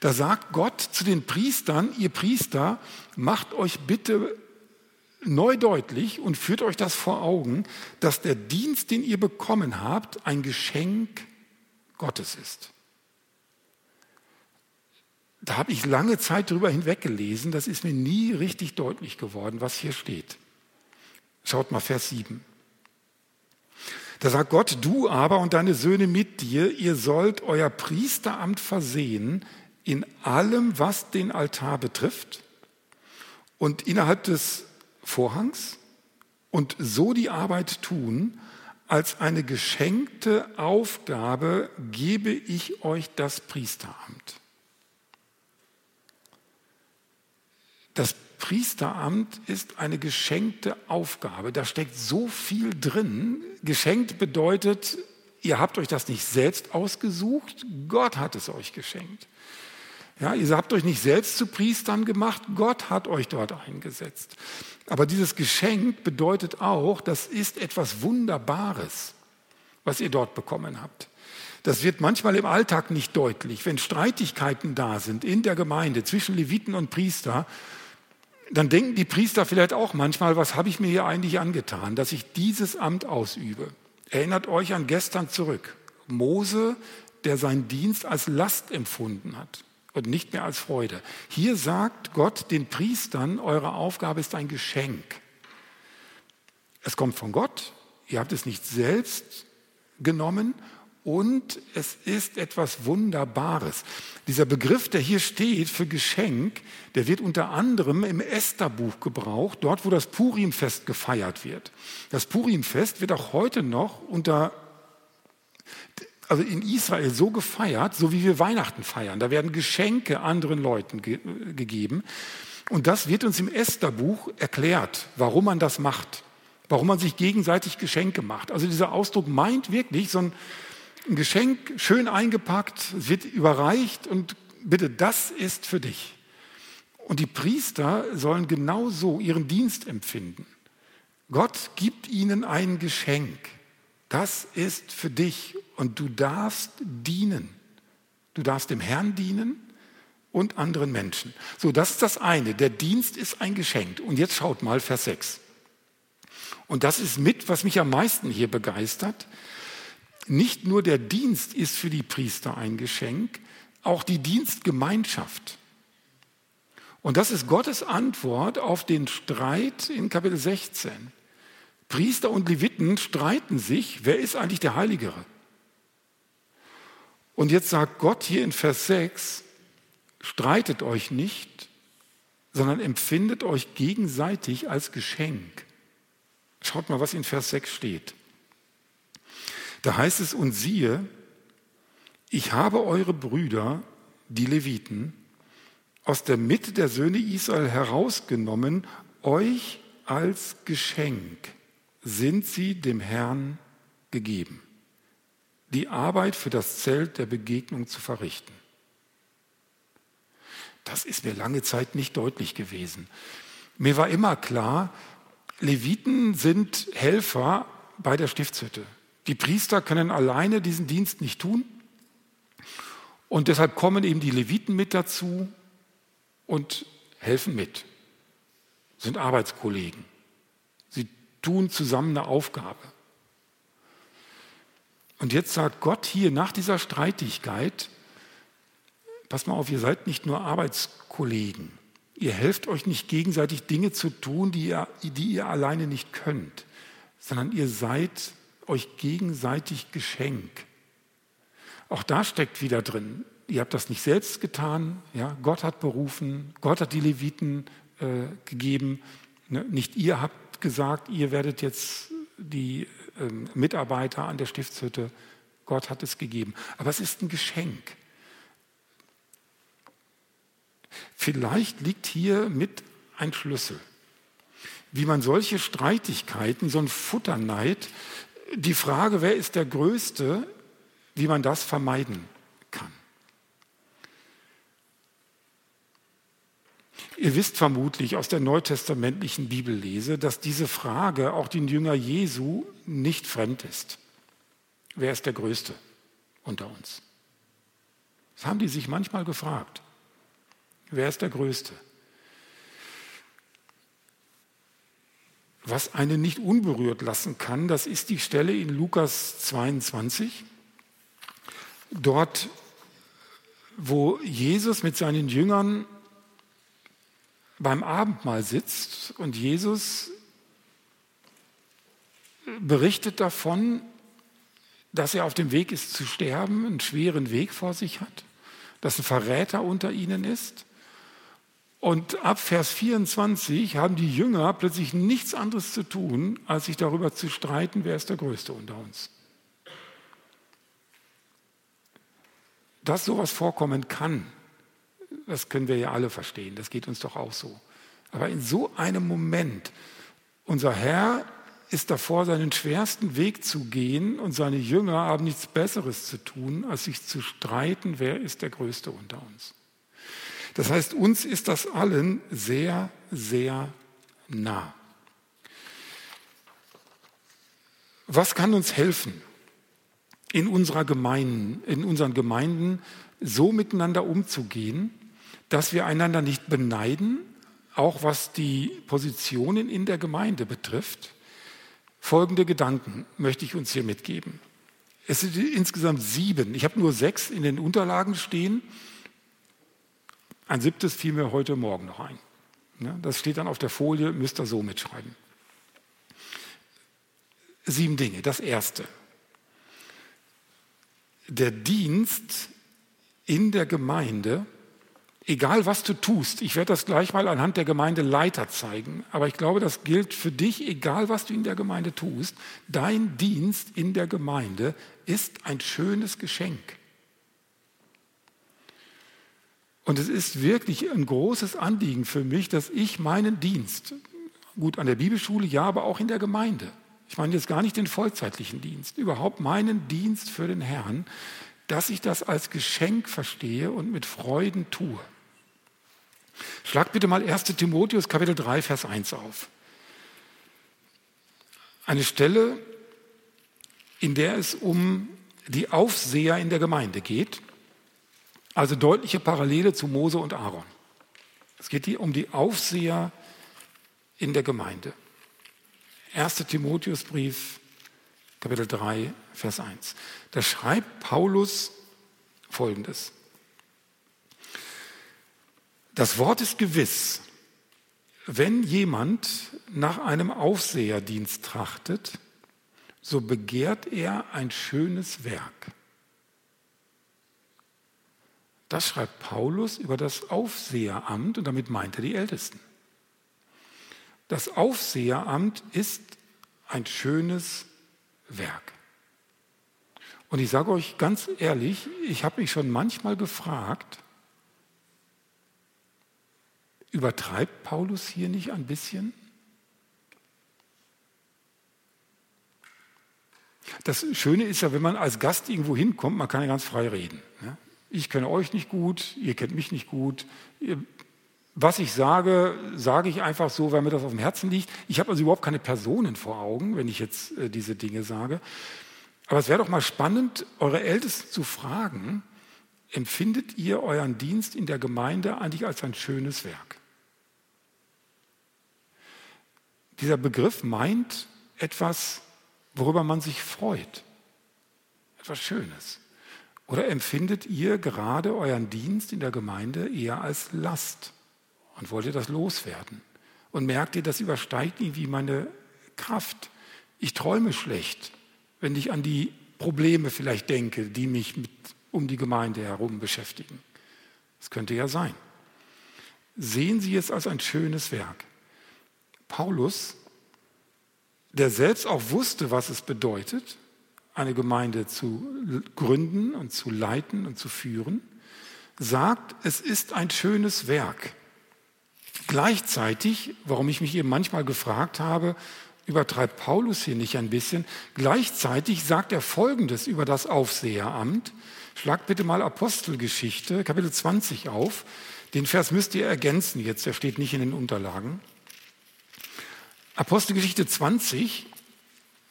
Da sagt Gott zu den Priestern, ihr Priester, macht euch bitte neu deutlich und führt euch das vor Augen, dass der Dienst, den ihr bekommen habt, ein Geschenk Gottes ist. Da habe ich lange Zeit drüber hinweggelesen, das ist mir nie richtig deutlich geworden, was hier steht. Schaut mal Vers 7. Da sagt Gott, du aber und deine Söhne mit dir, ihr sollt euer Priesteramt versehen in allem, was den Altar betrifft und innerhalb des Vorhangs und so die Arbeit tun, als eine geschenkte Aufgabe gebe ich euch das Priesteramt. Das Priesteramt ist eine geschenkte Aufgabe. Da steckt so viel drin. Geschenkt bedeutet, ihr habt euch das nicht selbst ausgesucht, Gott hat es euch geschenkt. Ja, ihr habt euch nicht selbst zu Priestern gemacht, Gott hat euch dort eingesetzt. Aber dieses Geschenk bedeutet auch, das ist etwas Wunderbares, was ihr dort bekommen habt. Das wird manchmal im Alltag nicht deutlich. Wenn Streitigkeiten da sind in der Gemeinde zwischen Leviten und Priester, dann denken die Priester vielleicht auch manchmal, was habe ich mir hier eigentlich angetan, dass ich dieses Amt ausübe. Erinnert euch an gestern zurück. Mose, der seinen Dienst als Last empfunden hat und nicht mehr als Freude. Hier sagt Gott den Priestern, eure Aufgabe ist ein Geschenk. Es kommt von Gott, ihr habt es nicht selbst genommen und es ist etwas Wunderbares. Dieser Begriff, der hier steht für Geschenk, der wird unter anderem im Estherbuch gebraucht, dort wo das Purimfest gefeiert wird. Das Purimfest wird auch heute noch unter also in Israel so gefeiert, so wie wir Weihnachten feiern. Da werden Geschenke anderen Leuten ge gegeben. Und das wird uns im Estherbuch erklärt, warum man das macht, warum man sich gegenseitig Geschenke macht. Also dieser Ausdruck meint wirklich so ein ein Geschenk schön eingepackt, wird überreicht und bitte, das ist für dich. Und die Priester sollen genauso ihren Dienst empfinden. Gott gibt ihnen ein Geschenk. Das ist für dich und du darfst dienen. Du darfst dem Herrn dienen und anderen Menschen. So, das ist das eine. Der Dienst ist ein Geschenk. Und jetzt schaut mal Vers 6. Und das ist mit, was mich am meisten hier begeistert. Nicht nur der Dienst ist für die Priester ein Geschenk, auch die Dienstgemeinschaft. Und das ist Gottes Antwort auf den Streit in Kapitel 16. Priester und Leviten streiten sich, wer ist eigentlich der Heiligere? Und jetzt sagt Gott hier in Vers 6, streitet euch nicht, sondern empfindet euch gegenseitig als Geschenk. Schaut mal, was in Vers 6 steht. Da heißt es, und siehe, ich habe eure Brüder, die Leviten, aus der Mitte der Söhne Israel herausgenommen, euch als Geschenk sind sie dem Herrn gegeben, die Arbeit für das Zelt der Begegnung zu verrichten. Das ist mir lange Zeit nicht deutlich gewesen. Mir war immer klar, Leviten sind Helfer bei der Stiftshütte. Die Priester können alleine diesen Dienst nicht tun. Und deshalb kommen eben die Leviten mit dazu und helfen mit, sind Arbeitskollegen. Sie tun zusammen eine Aufgabe. Und jetzt sagt Gott hier nach dieser Streitigkeit, pass mal auf, ihr seid nicht nur Arbeitskollegen. Ihr helft euch nicht gegenseitig Dinge zu tun, die ihr, die ihr alleine nicht könnt, sondern ihr seid euch gegenseitig Geschenk. Auch da steckt wieder drin, ihr habt das nicht selbst getan, ja? Gott hat berufen, Gott hat die Leviten äh, gegeben, ne? nicht ihr habt gesagt, ihr werdet jetzt die äh, Mitarbeiter an der Stiftshütte, Gott hat es gegeben. Aber es ist ein Geschenk. Vielleicht liegt hier mit ein Schlüssel. wie man solche Streitigkeiten, so ein Futterneid, die Frage, wer ist der Größte, wie man das vermeiden kann. Ihr wisst vermutlich aus der neutestamentlichen Bibellese, dass diese Frage auch den Jünger Jesu nicht fremd ist. Wer ist der Größte unter uns? Das haben die sich manchmal gefragt. Wer ist der Größte? Was einen nicht unberührt lassen kann, das ist die Stelle in Lukas 22. Dort, wo Jesus mit seinen Jüngern beim Abendmahl sitzt und Jesus berichtet davon, dass er auf dem Weg ist zu sterben, einen schweren Weg vor sich hat, dass ein Verräter unter ihnen ist. Und ab Vers 24 haben die Jünger plötzlich nichts anderes zu tun, als sich darüber zu streiten, wer ist der Größte unter uns. Dass sowas vorkommen kann, das können wir ja alle verstehen, das geht uns doch auch so. Aber in so einem Moment, unser Herr ist davor, seinen schwersten Weg zu gehen und seine Jünger haben nichts Besseres zu tun, als sich zu streiten, wer ist der Größte unter uns. Das heißt, uns ist das allen sehr, sehr nah. Was kann uns helfen, in, unserer Gemeinden, in unseren Gemeinden so miteinander umzugehen, dass wir einander nicht beneiden, auch was die Positionen in der Gemeinde betrifft. Folgende Gedanken möchte ich uns hier mitgeben. Es sind insgesamt sieben. Ich habe nur sechs in den Unterlagen stehen. Ein siebtes fiel mir heute Morgen noch ein. Das steht dann auf der Folie, müsst ihr so mitschreiben. Sieben Dinge. Das erste. Der Dienst in der Gemeinde Egal was du tust, ich werde das gleich mal anhand der Gemeindeleiter zeigen, aber ich glaube, das gilt für dich, egal was du in der Gemeinde tust, dein Dienst in der Gemeinde ist ein schönes Geschenk. Und es ist wirklich ein großes Anliegen für mich, dass ich meinen Dienst, gut an der Bibelschule, ja, aber auch in der Gemeinde, ich meine jetzt gar nicht den vollzeitlichen Dienst, überhaupt meinen Dienst für den Herrn, dass ich das als Geschenk verstehe und mit Freuden tue. Schlag bitte mal 1 Timotheus Kapitel 3, Vers 1 auf. Eine Stelle, in der es um die Aufseher in der Gemeinde geht, also deutliche Parallele zu Mose und Aaron. Es geht hier um die Aufseher in der Gemeinde. 1. Timotheusbrief, Kapitel 3, Vers 1. Da schreibt Paulus Folgendes. Das Wort ist gewiss. Wenn jemand nach einem Aufseherdienst trachtet, so begehrt er ein schönes Werk. Das schreibt Paulus über das Aufseheramt und damit meint er die Ältesten. Das Aufseheramt ist ein schönes Werk. Und ich sage euch ganz ehrlich, ich habe mich schon manchmal gefragt, Übertreibt Paulus hier nicht ein bisschen? Das Schöne ist ja, wenn man als Gast irgendwo hinkommt, man kann ja ganz frei reden. Ich kenne euch nicht gut, ihr kennt mich nicht gut. Was ich sage, sage ich einfach so, weil mir das auf dem Herzen liegt. Ich habe also überhaupt keine Personen vor Augen, wenn ich jetzt äh, diese Dinge sage. Aber es wäre doch mal spannend, eure Ältesten zu fragen, empfindet ihr euren Dienst in der Gemeinde eigentlich als ein schönes Werk? Dieser Begriff meint etwas, worüber man sich freut, etwas Schönes. Oder empfindet ihr gerade euren Dienst in der Gemeinde eher als Last und wollt ihr das loswerden? Und merkt ihr, das übersteigt irgendwie meine Kraft. Ich träume schlecht, wenn ich an die Probleme vielleicht denke, die mich mit, um die Gemeinde herum beschäftigen. Das könnte ja sein. Sehen Sie es als ein schönes Werk. Paulus, der selbst auch wusste, was es bedeutet, eine Gemeinde zu gründen und zu leiten und zu führen, sagt, es ist ein schönes Werk. Gleichzeitig, warum ich mich eben manchmal gefragt habe, übertreibt Paulus hier nicht ein bisschen, gleichzeitig sagt er Folgendes über das Aufseheramt. Schlagt bitte mal Apostelgeschichte, Kapitel 20 auf. Den Vers müsst ihr ergänzen jetzt, der steht nicht in den Unterlagen. Apostelgeschichte 20,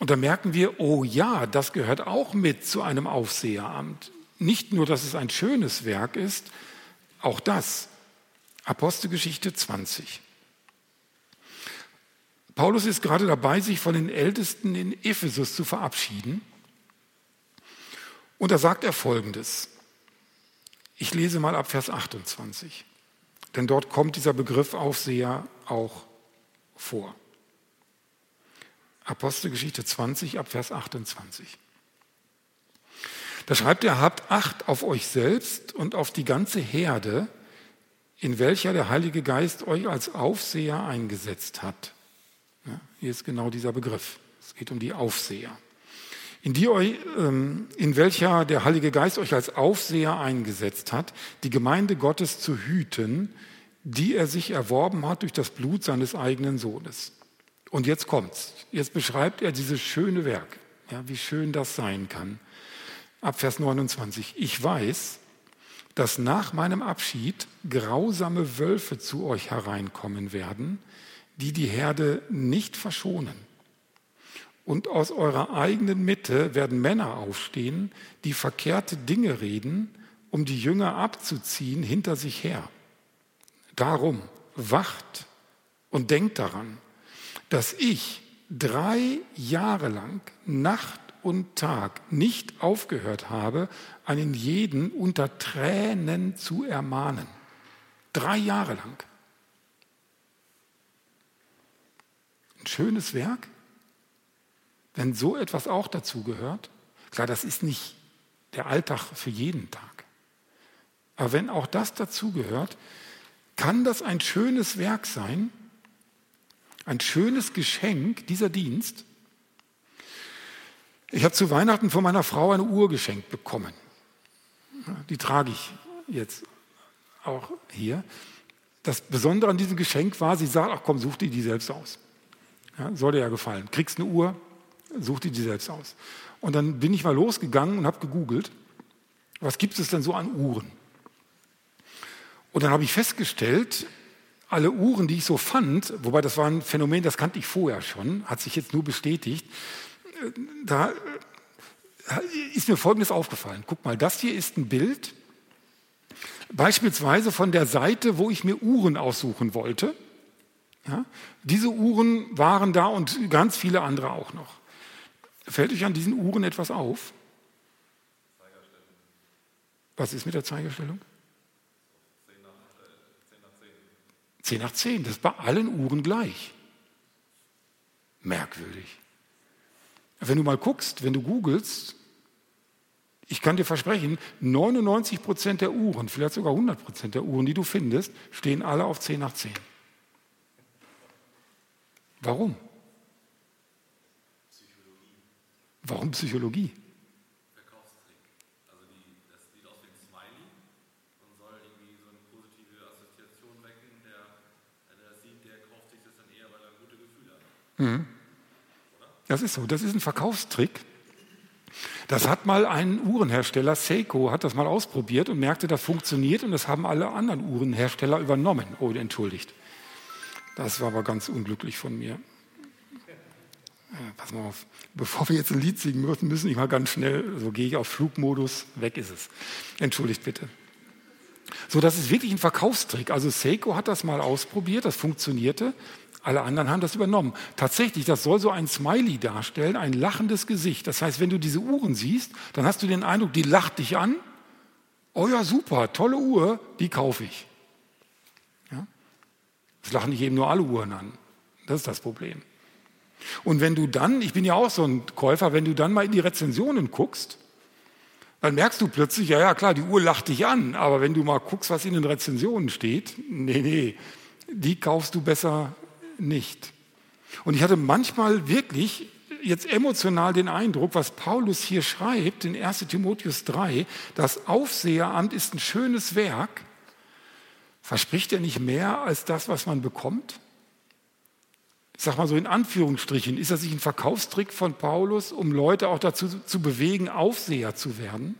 und da merken wir, oh ja, das gehört auch mit zu einem Aufseheramt. Nicht nur, dass es ein schönes Werk ist, auch das. Apostelgeschichte 20. Paulus ist gerade dabei, sich von den Ältesten in Ephesus zu verabschieden. Und da sagt er Folgendes. Ich lese mal ab Vers 28, denn dort kommt dieser Begriff Aufseher auch vor. Apostelgeschichte 20 ab Vers 28. Da schreibt er, habt Acht auf euch selbst und auf die ganze Herde, in welcher der Heilige Geist euch als Aufseher eingesetzt hat. Ja, hier ist genau dieser Begriff. Es geht um die Aufseher. In, die ähm, in welcher der Heilige Geist euch als Aufseher eingesetzt hat, die Gemeinde Gottes zu hüten, die er sich erworben hat durch das Blut seines eigenen Sohnes. Und jetzt kommt's. Jetzt beschreibt er dieses schöne Werk. Ja, wie schön das sein kann. Ab Vers 29. Ich weiß, dass nach meinem Abschied grausame Wölfe zu euch hereinkommen werden, die die Herde nicht verschonen. Und aus eurer eigenen Mitte werden Männer aufstehen, die verkehrte Dinge reden, um die Jünger abzuziehen hinter sich her. Darum wacht und denkt daran, dass ich drei Jahre lang Nacht und Tag nicht aufgehört habe, einen jeden unter Tränen zu ermahnen. Drei Jahre lang. Ein schönes Werk, wenn so etwas auch dazu gehört. Klar, das ist nicht der Alltag für jeden Tag. Aber wenn auch das dazu gehört, kann das ein schönes Werk sein, ein schönes Geschenk, dieser Dienst. Ich habe zu Weihnachten von meiner Frau eine Uhr geschenkt bekommen. Die trage ich jetzt auch hier. Das Besondere an diesem Geschenk war, sie sagt, ach komm, such dir die selbst aus. Ja, soll dir ja gefallen. Kriegst eine Uhr, such dir die selbst aus. Und dann bin ich mal losgegangen und habe gegoogelt, was gibt es denn so an Uhren? Und dann habe ich festgestellt, alle Uhren, die ich so fand, wobei das war ein Phänomen, das kannte ich vorher schon, hat sich jetzt nur bestätigt, da ist mir Folgendes aufgefallen. Guck mal, das hier ist ein Bild, beispielsweise von der Seite, wo ich mir Uhren aussuchen wollte. Ja, diese Uhren waren da und ganz viele andere auch noch. Fällt euch an diesen Uhren etwas auf? Was ist mit der Zeigerstellung? 10 nach 10, das ist bei allen Uhren gleich. Merkwürdig. Wenn du mal guckst, wenn du googelst, ich kann dir versprechen, 99 Prozent der Uhren, vielleicht sogar 100 Prozent der Uhren, die du findest, stehen alle auf 10 nach 10. Warum? Psychologie. Warum Psychologie? Verkaufstrick. Also die, das sieht aus wie ein Smiley und soll irgendwie so eine positive Assoziation wecken. Der, der das sieht, der kauft sich das dann eher, weil er gute Mhm. Das ist so, das ist ein Verkaufstrick. Das hat mal ein Uhrenhersteller, Seiko, hat das mal ausprobiert und merkte, das funktioniert und das haben alle anderen Uhrenhersteller übernommen. Oh, entschuldigt. Das war aber ganz unglücklich von mir. pass mal auf. Bevor wir jetzt ein Lied singen müssen, müssen ich mal ganz schnell, so gehe ich auf Flugmodus, weg ist es. Entschuldigt bitte. So, das ist wirklich ein Verkaufstrick. Also Seiko hat das mal ausprobiert, das funktionierte. Alle anderen haben das übernommen. Tatsächlich, das soll so ein Smiley darstellen, ein lachendes Gesicht. Das heißt, wenn du diese Uhren siehst, dann hast du den Eindruck, die lacht dich an. Oh ja, super, tolle Uhr, die kaufe ich. Es lachen nicht eben nur alle Uhren an. Das ist das Problem. Und wenn du dann, ich bin ja auch so ein Käufer, wenn du dann mal in die Rezensionen guckst, dann merkst du plötzlich, ja, ja, klar, die Uhr lacht dich an, aber wenn du mal guckst, was in den Rezensionen steht, nee, nee, die kaufst du besser nicht. Und ich hatte manchmal wirklich jetzt emotional den Eindruck, was Paulus hier schreibt in 1 Timotheus 3, das Aufseheramt ist ein schönes Werk, Verspricht er nicht mehr als das, was man bekommt? Ich sage mal so in Anführungsstrichen, ist das nicht ein Verkaufstrick von Paulus, um Leute auch dazu zu bewegen, Aufseher zu werden?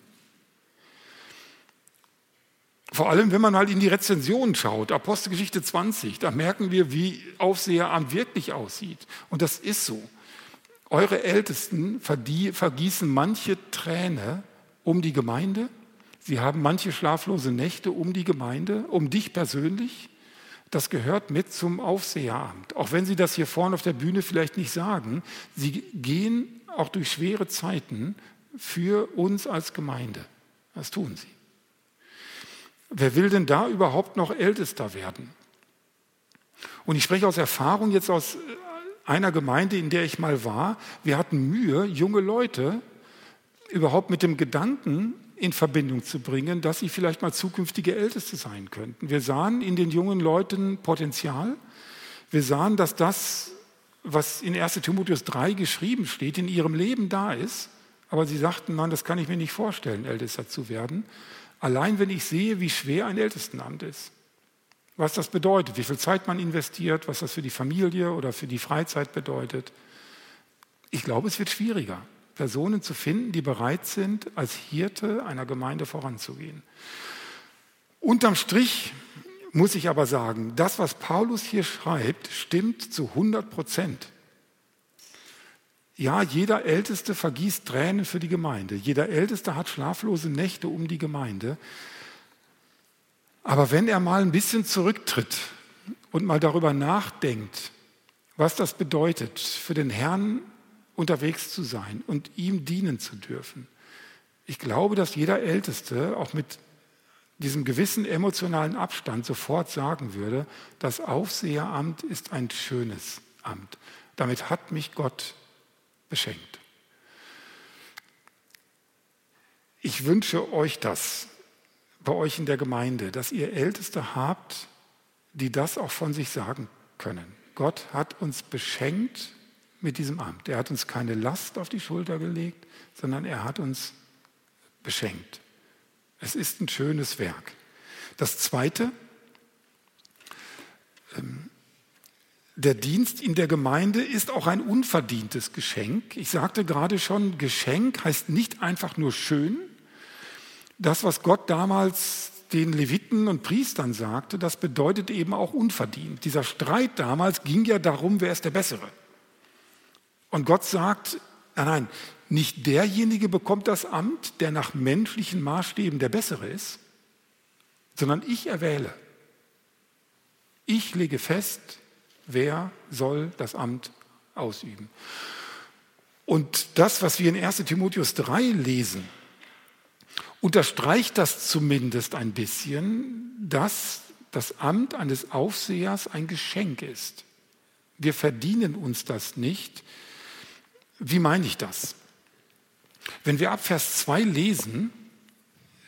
Vor allem, wenn man halt in die Rezensionen schaut, Apostelgeschichte 20, da merken wir, wie Aufseheramt wirklich aussieht. Und das ist so. Eure Ältesten vergießen manche Träne um die Gemeinde. Sie haben manche schlaflose Nächte um die Gemeinde, um dich persönlich. Das gehört mit zum Aufseheramt. Auch wenn Sie das hier vorne auf der Bühne vielleicht nicht sagen, Sie gehen auch durch schwere Zeiten für uns als Gemeinde. Das tun Sie. Wer will denn da überhaupt noch Ältester werden? Und ich spreche aus Erfahrung jetzt aus einer Gemeinde, in der ich mal war. Wir hatten Mühe, junge Leute überhaupt mit dem Gedanken in Verbindung zu bringen, dass sie vielleicht mal zukünftige Älteste sein könnten. Wir sahen in den jungen Leuten Potenzial. Wir sahen, dass das, was in 1 Timotheus 3 geschrieben steht, in ihrem Leben da ist. Aber sie sagten, nein, das kann ich mir nicht vorstellen, Ältester zu werden. Allein wenn ich sehe, wie schwer ein Ältestenamt ist, was das bedeutet, wie viel Zeit man investiert, was das für die Familie oder für die Freizeit bedeutet. Ich glaube, es wird schwieriger, Personen zu finden, die bereit sind, als Hirte einer Gemeinde voranzugehen. Unterm Strich muss ich aber sagen, das, was Paulus hier schreibt, stimmt zu 100 Prozent. Ja, jeder Älteste vergießt Tränen für die Gemeinde. Jeder Älteste hat schlaflose Nächte um die Gemeinde. Aber wenn er mal ein bisschen zurücktritt und mal darüber nachdenkt, was das bedeutet, für den Herrn unterwegs zu sein und ihm dienen zu dürfen, ich glaube, dass jeder Älteste auch mit diesem gewissen emotionalen Abstand sofort sagen würde, das Aufseheramt ist ein schönes Amt. Damit hat mich Gott beschenkt. Ich wünsche euch das bei euch in der Gemeinde, dass ihr Älteste habt, die das auch von sich sagen können. Gott hat uns beschenkt mit diesem Amt. Er hat uns keine Last auf die Schulter gelegt, sondern er hat uns beschenkt. Es ist ein schönes Werk. Das Zweite, ähm, der Dienst in der Gemeinde ist auch ein unverdientes Geschenk. Ich sagte gerade schon, Geschenk heißt nicht einfach nur schön. Das, was Gott damals den Leviten und Priestern sagte, das bedeutet eben auch unverdient. Dieser Streit damals ging ja darum, wer ist der Bessere. Und Gott sagt, nein, nein, nicht derjenige bekommt das Amt, der nach menschlichen Maßstäben der Bessere ist, sondern ich erwähle. Ich lege fest, wer soll das Amt ausüben. Und das, was wir in 1 Timotheus 3 lesen, unterstreicht das zumindest ein bisschen, dass das Amt eines Aufsehers ein Geschenk ist. Wir verdienen uns das nicht. Wie meine ich das? Wenn wir ab Vers 2 lesen,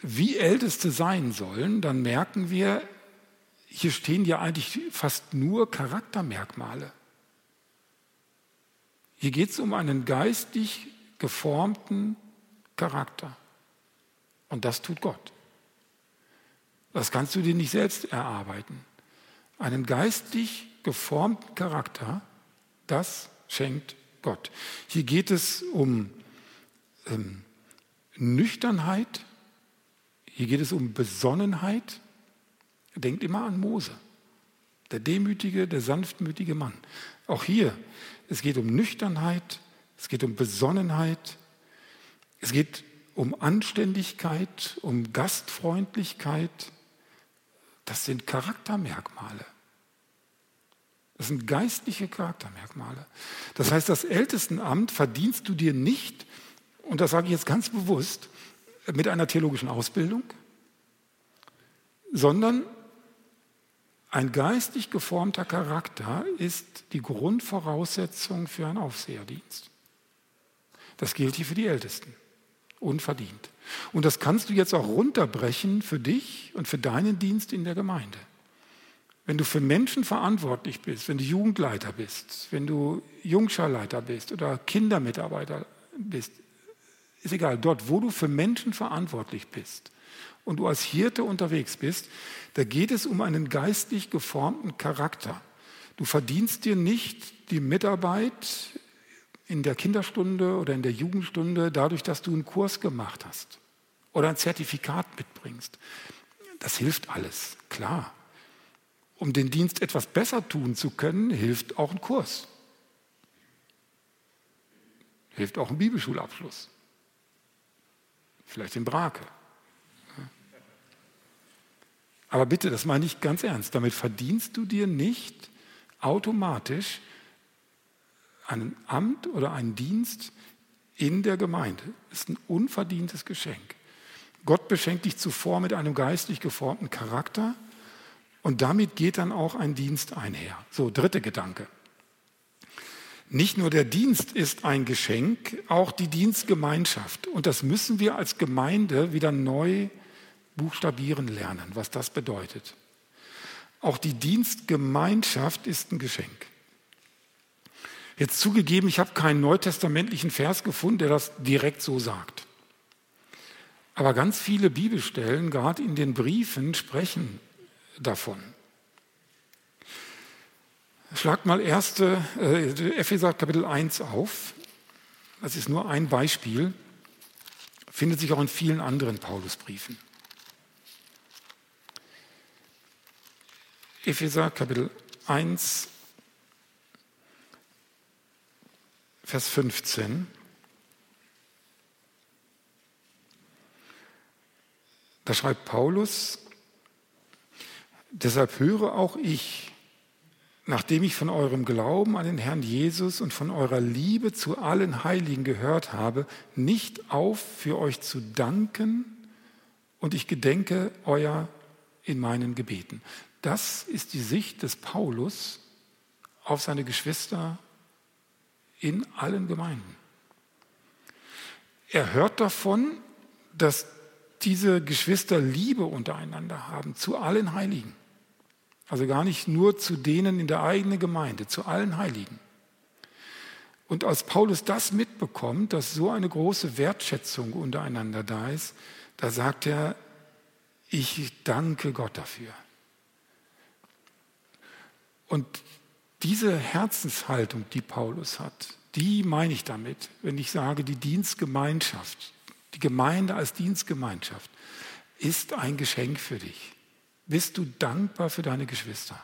wie Älteste sein sollen, dann merken wir, hier stehen ja eigentlich fast nur Charaktermerkmale. Hier geht es um einen geistig geformten Charakter. Und das tut Gott. Das kannst du dir nicht selbst erarbeiten. Einen geistig geformten Charakter, das schenkt Gott. Hier geht es um ähm, Nüchternheit, hier geht es um Besonnenheit, Denkt immer an Mose, der demütige, der sanftmütige Mann. Auch hier, es geht um Nüchternheit, es geht um Besonnenheit, es geht um Anständigkeit, um Gastfreundlichkeit. Das sind Charaktermerkmale. Das sind geistliche Charaktermerkmale. Das heißt, das Ältestenamt verdienst du dir nicht, und das sage ich jetzt ganz bewusst, mit einer theologischen Ausbildung, sondern ein geistig geformter Charakter ist die Grundvoraussetzung für einen Aufseherdienst. Das gilt hier für die Ältesten. Unverdient. Und das kannst du jetzt auch runterbrechen für dich und für deinen Dienst in der Gemeinde. Wenn du für Menschen verantwortlich bist, wenn du Jugendleiter bist, wenn du Jungscharleiter bist oder Kindermitarbeiter bist, ist egal, dort, wo du für Menschen verantwortlich bist und du als Hirte unterwegs bist, Da geht es um einen geistlich geformten Charakter. Du verdienst dir nicht die Mitarbeit in der Kinderstunde oder in der Jugendstunde dadurch, dass du einen Kurs gemacht hast oder ein Zertifikat mitbringst. Das hilft alles, klar. Um den Dienst etwas besser tun zu können, hilft auch ein Kurs. Hilft auch ein Bibelschulabschluss. Vielleicht in Brake. Aber bitte, das meine ich ganz ernst. Damit verdienst du dir nicht automatisch ein Amt oder einen Dienst in der Gemeinde. Das ist ein unverdientes Geschenk. Gott beschenkt dich zuvor mit einem geistlich geformten Charakter und damit geht dann auch ein Dienst einher. So, dritter Gedanke. Nicht nur der Dienst ist ein Geschenk, auch die Dienstgemeinschaft. Und das müssen wir als Gemeinde wieder neu buchstabieren lernen, was das bedeutet. Auch die Dienstgemeinschaft ist ein Geschenk. Jetzt zugegeben, ich habe keinen neutestamentlichen Vers gefunden, der das direkt so sagt. Aber ganz viele Bibelstellen, gerade in den Briefen, sprechen davon. Schlagt mal erste, äh, Epheser Kapitel 1 auf. Das ist nur ein Beispiel, findet sich auch in vielen anderen Paulusbriefen. Epheser Kapitel 1, Vers 15. Da schreibt Paulus, deshalb höre auch ich, nachdem ich von eurem Glauben an den Herrn Jesus und von eurer Liebe zu allen Heiligen gehört habe, nicht auf, für euch zu danken, und ich gedenke euer in meinen Gebeten. Das ist die Sicht des Paulus auf seine Geschwister in allen Gemeinden. Er hört davon, dass diese Geschwister Liebe untereinander haben zu allen Heiligen. Also gar nicht nur zu denen in der eigenen Gemeinde, zu allen Heiligen. Und als Paulus das mitbekommt, dass so eine große Wertschätzung untereinander da ist, da sagt er, ich danke Gott dafür. Und diese Herzenshaltung, die Paulus hat, die meine ich damit, wenn ich sage, die Dienstgemeinschaft, die Gemeinde als Dienstgemeinschaft ist ein Geschenk für dich. Bist du dankbar für deine Geschwister,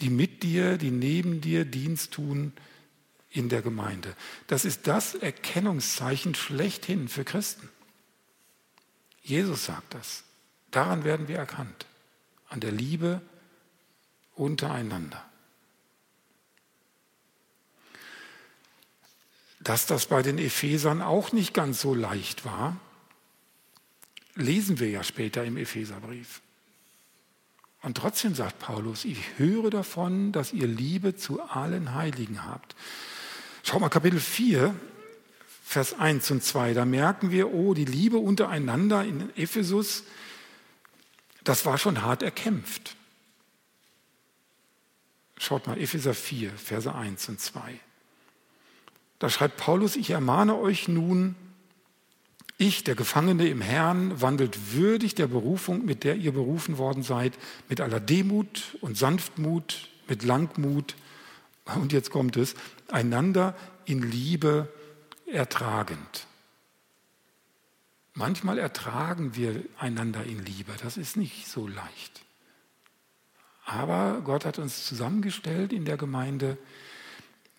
die mit dir, die neben dir Dienst tun in der Gemeinde? Das ist das Erkennungszeichen schlechthin für Christen. Jesus sagt das. Daran werden wir erkannt. An der Liebe untereinander. Dass das bei den Ephesern auch nicht ganz so leicht war, lesen wir ja später im Epheserbrief. Und trotzdem sagt Paulus, ich höre davon, dass ihr Liebe zu allen Heiligen habt. Schau mal, Kapitel 4, Vers 1 und 2, da merken wir, oh, die Liebe untereinander in Ephesus, das war schon hart erkämpft. Schaut mal, Epheser 4, Verse 1 und 2. Da schreibt Paulus, ich ermahne euch nun, ich, der Gefangene im Herrn, wandelt würdig der Berufung, mit der ihr berufen worden seid, mit aller Demut und Sanftmut, mit Langmut, und jetzt kommt es, einander in Liebe ertragend. Manchmal ertragen wir einander in Liebe, das ist nicht so leicht. Aber Gott hat uns zusammengestellt in der Gemeinde,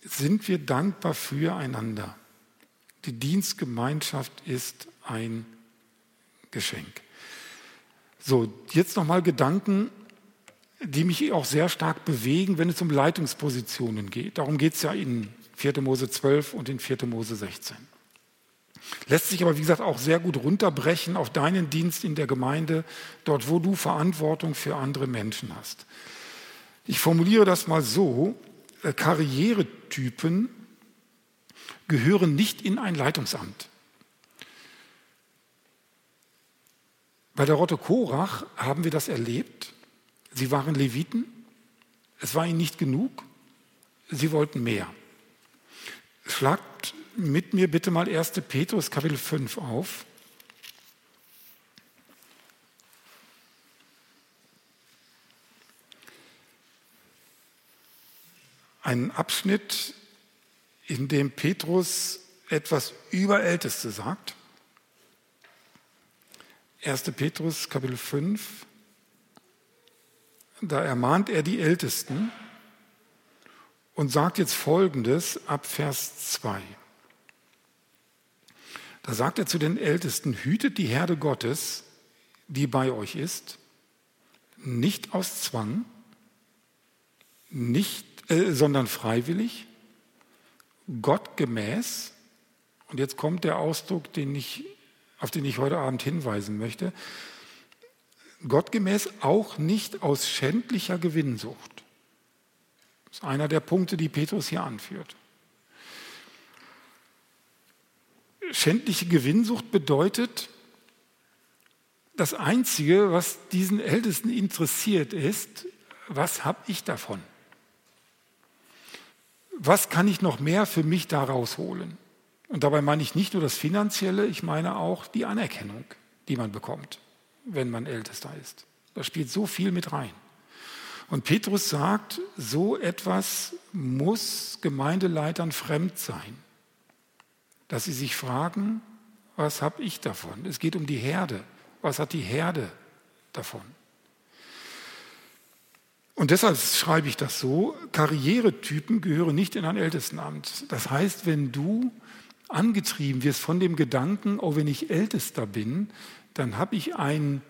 sind wir dankbar füreinander. Die Dienstgemeinschaft ist ein Geschenk. So, jetzt nochmal Gedanken, die mich auch sehr stark bewegen, wenn es um Leitungspositionen geht. Darum geht es ja in 4. Mose 12 und in 4. Mose 16. Lässt sich aber, wie gesagt, auch sehr gut runterbrechen auf deinen Dienst in der Gemeinde, dort, wo du Verantwortung für andere Menschen hast. Ich formuliere das mal so, äh, Karrieretypen gehören nicht in ein Leitungsamt. Bei der Rotte Korach haben wir das erlebt. Sie waren Leviten. Es war ihnen nicht genug. Sie wollten mehr. Schlagt mit mir bitte mal 1. Petrus Kapitel 5 auf. Ein Abschnitt, in dem Petrus etwas Überälteste sagt. 1. Petrus Kapitel 5, da ermahnt er die Ältesten und sagt jetzt Folgendes ab Vers 2. Da sagt er zu den Ältesten, hütet die Herde Gottes, die bei euch ist, nicht aus Zwang, nicht, äh, sondern freiwillig, gottgemäß. Und jetzt kommt der Ausdruck, den ich, auf den ich heute Abend hinweisen möchte. Gottgemäß auch nicht aus schändlicher Gewinnsucht. Das ist einer der Punkte, die Petrus hier anführt. Schändliche Gewinnsucht bedeutet, das Einzige, was diesen Ältesten interessiert, ist, was habe ich davon? Was kann ich noch mehr für mich da rausholen? Und dabei meine ich nicht nur das Finanzielle, ich meine auch die Anerkennung, die man bekommt, wenn man Ältester ist. Da spielt so viel mit rein. Und Petrus sagt, so etwas muss Gemeindeleitern fremd sein, dass sie sich fragen, was habe ich davon? Es geht um die Herde. Was hat die Herde davon? Und deshalb schreibe ich das so, Karrieretypen gehören nicht in ein Ältestenamt. Das heißt, wenn du angetrieben wirst von dem Gedanken, oh, wenn ich Ältester bin, dann habe ich einen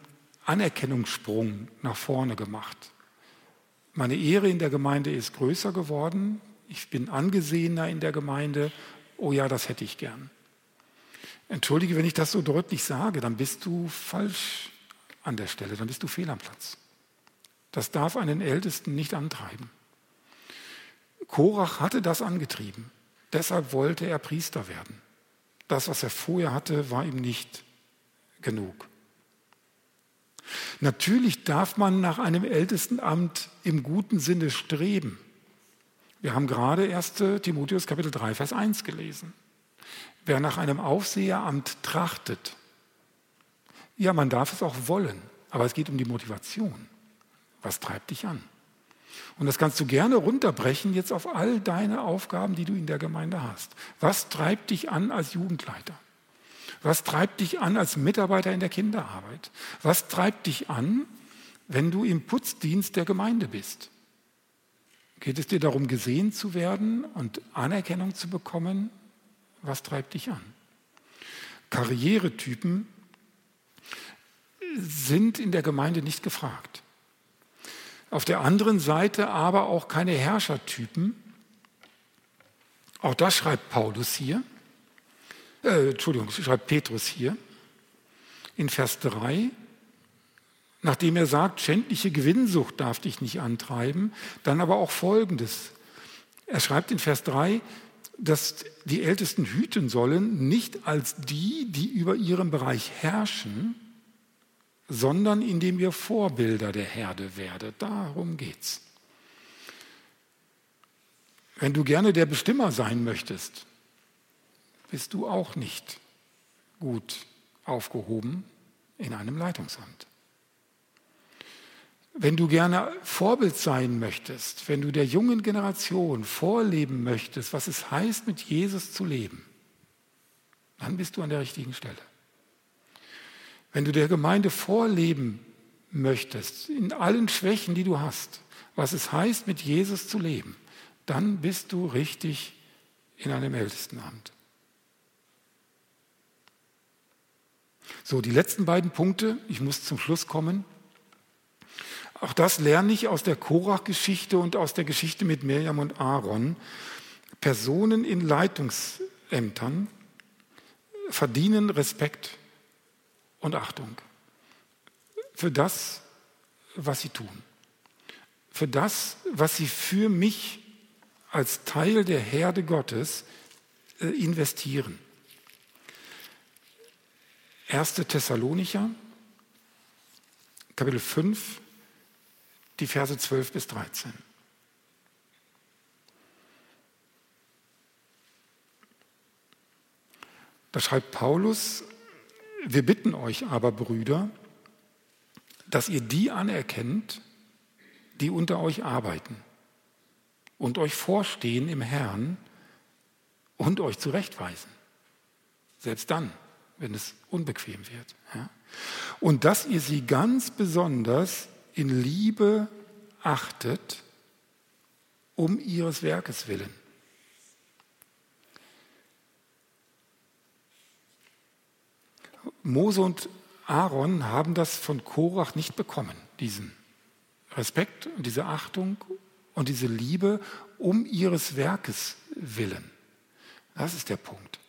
Anerkennungssprung nach vorne gemacht. Meine Ehre in der Gemeinde ist größer geworden, ich bin angesehener in der Gemeinde, oh ja, das hätte ich gern. Entschuldige, wenn ich das so deutlich sage, dann bist du falsch an der Stelle, dann bist du fehl am Platz. Das darf einen Ältesten nicht antreiben. Korach hatte das angetrieben. Deshalb wollte er Priester werden. Das, was er vorher hatte, war ihm nicht genug. Natürlich darf man nach einem Ältestenamt im guten Sinne streben. Wir haben gerade 1. Timotheus Kapitel 3, Vers 1 gelesen. Wer nach einem Aufseheramt trachtet, ja, man darf es auch wollen, aber es geht um die Motivation. Was treibt dich an? Und das kannst du gerne runterbrechen jetzt auf all deine Aufgaben, die du in der Gemeinde hast. Was treibt dich an als Jugendleiter? Was treibt dich an als Mitarbeiter in der Kinderarbeit? Was treibt dich an, wenn du im Putzdienst der Gemeinde bist? Geht es dir darum, gesehen zu werden und Anerkennung zu bekommen? Was treibt dich an? Karrieretypen sind in der Gemeinde nicht gefragt. Auf der anderen Seite aber auch keine Herrschertypen. Auch das schreibt Paulus hier. Äh, Entschuldigung, schreibt Petrus hier in Vers 3. Nachdem er sagt, schändliche Gewinnsucht darf dich nicht antreiben, dann aber auch Folgendes. Er schreibt in Vers 3, dass die Ältesten hüten sollen, nicht als die, die über ihren Bereich herrschen, sondern indem ihr Vorbilder der Herde werdet. Darum geht's. Wenn du gerne der Bestimmer sein möchtest, bist du auch nicht gut aufgehoben in einem Leitungsamt. Wenn du gerne Vorbild sein möchtest, wenn du der jungen Generation vorleben möchtest, was es heißt, mit Jesus zu leben, dann bist du an der richtigen Stelle. Wenn du der Gemeinde vorleben möchtest, in allen Schwächen, die du hast, was es heißt, mit Jesus zu leben, dann bist du richtig in einem Ältestenamt. So, die letzten beiden Punkte, ich muss zum Schluss kommen. Auch das lerne ich aus der Korach-Geschichte und aus der Geschichte mit Mirjam und Aaron. Personen in Leitungsämtern verdienen Respekt und Achtung für das, was sie tun, für das, was sie für mich als Teil der Herde Gottes äh, investieren. 1. Thessalonicher, Kapitel 5, die Verse 12 bis 13. Da schreibt Paulus wir bitten euch aber, Brüder, dass ihr die anerkennt, die unter euch arbeiten und euch vorstehen im Herrn und euch zurechtweisen. Selbst dann, wenn es unbequem wird. Ja? Und dass ihr sie ganz besonders in Liebe achtet, um ihres Werkes willen. Mose und Aaron haben das von Korach nicht bekommen, diesen Respekt und diese Achtung und diese Liebe um ihres Werkes willen. Das ist der Punkt.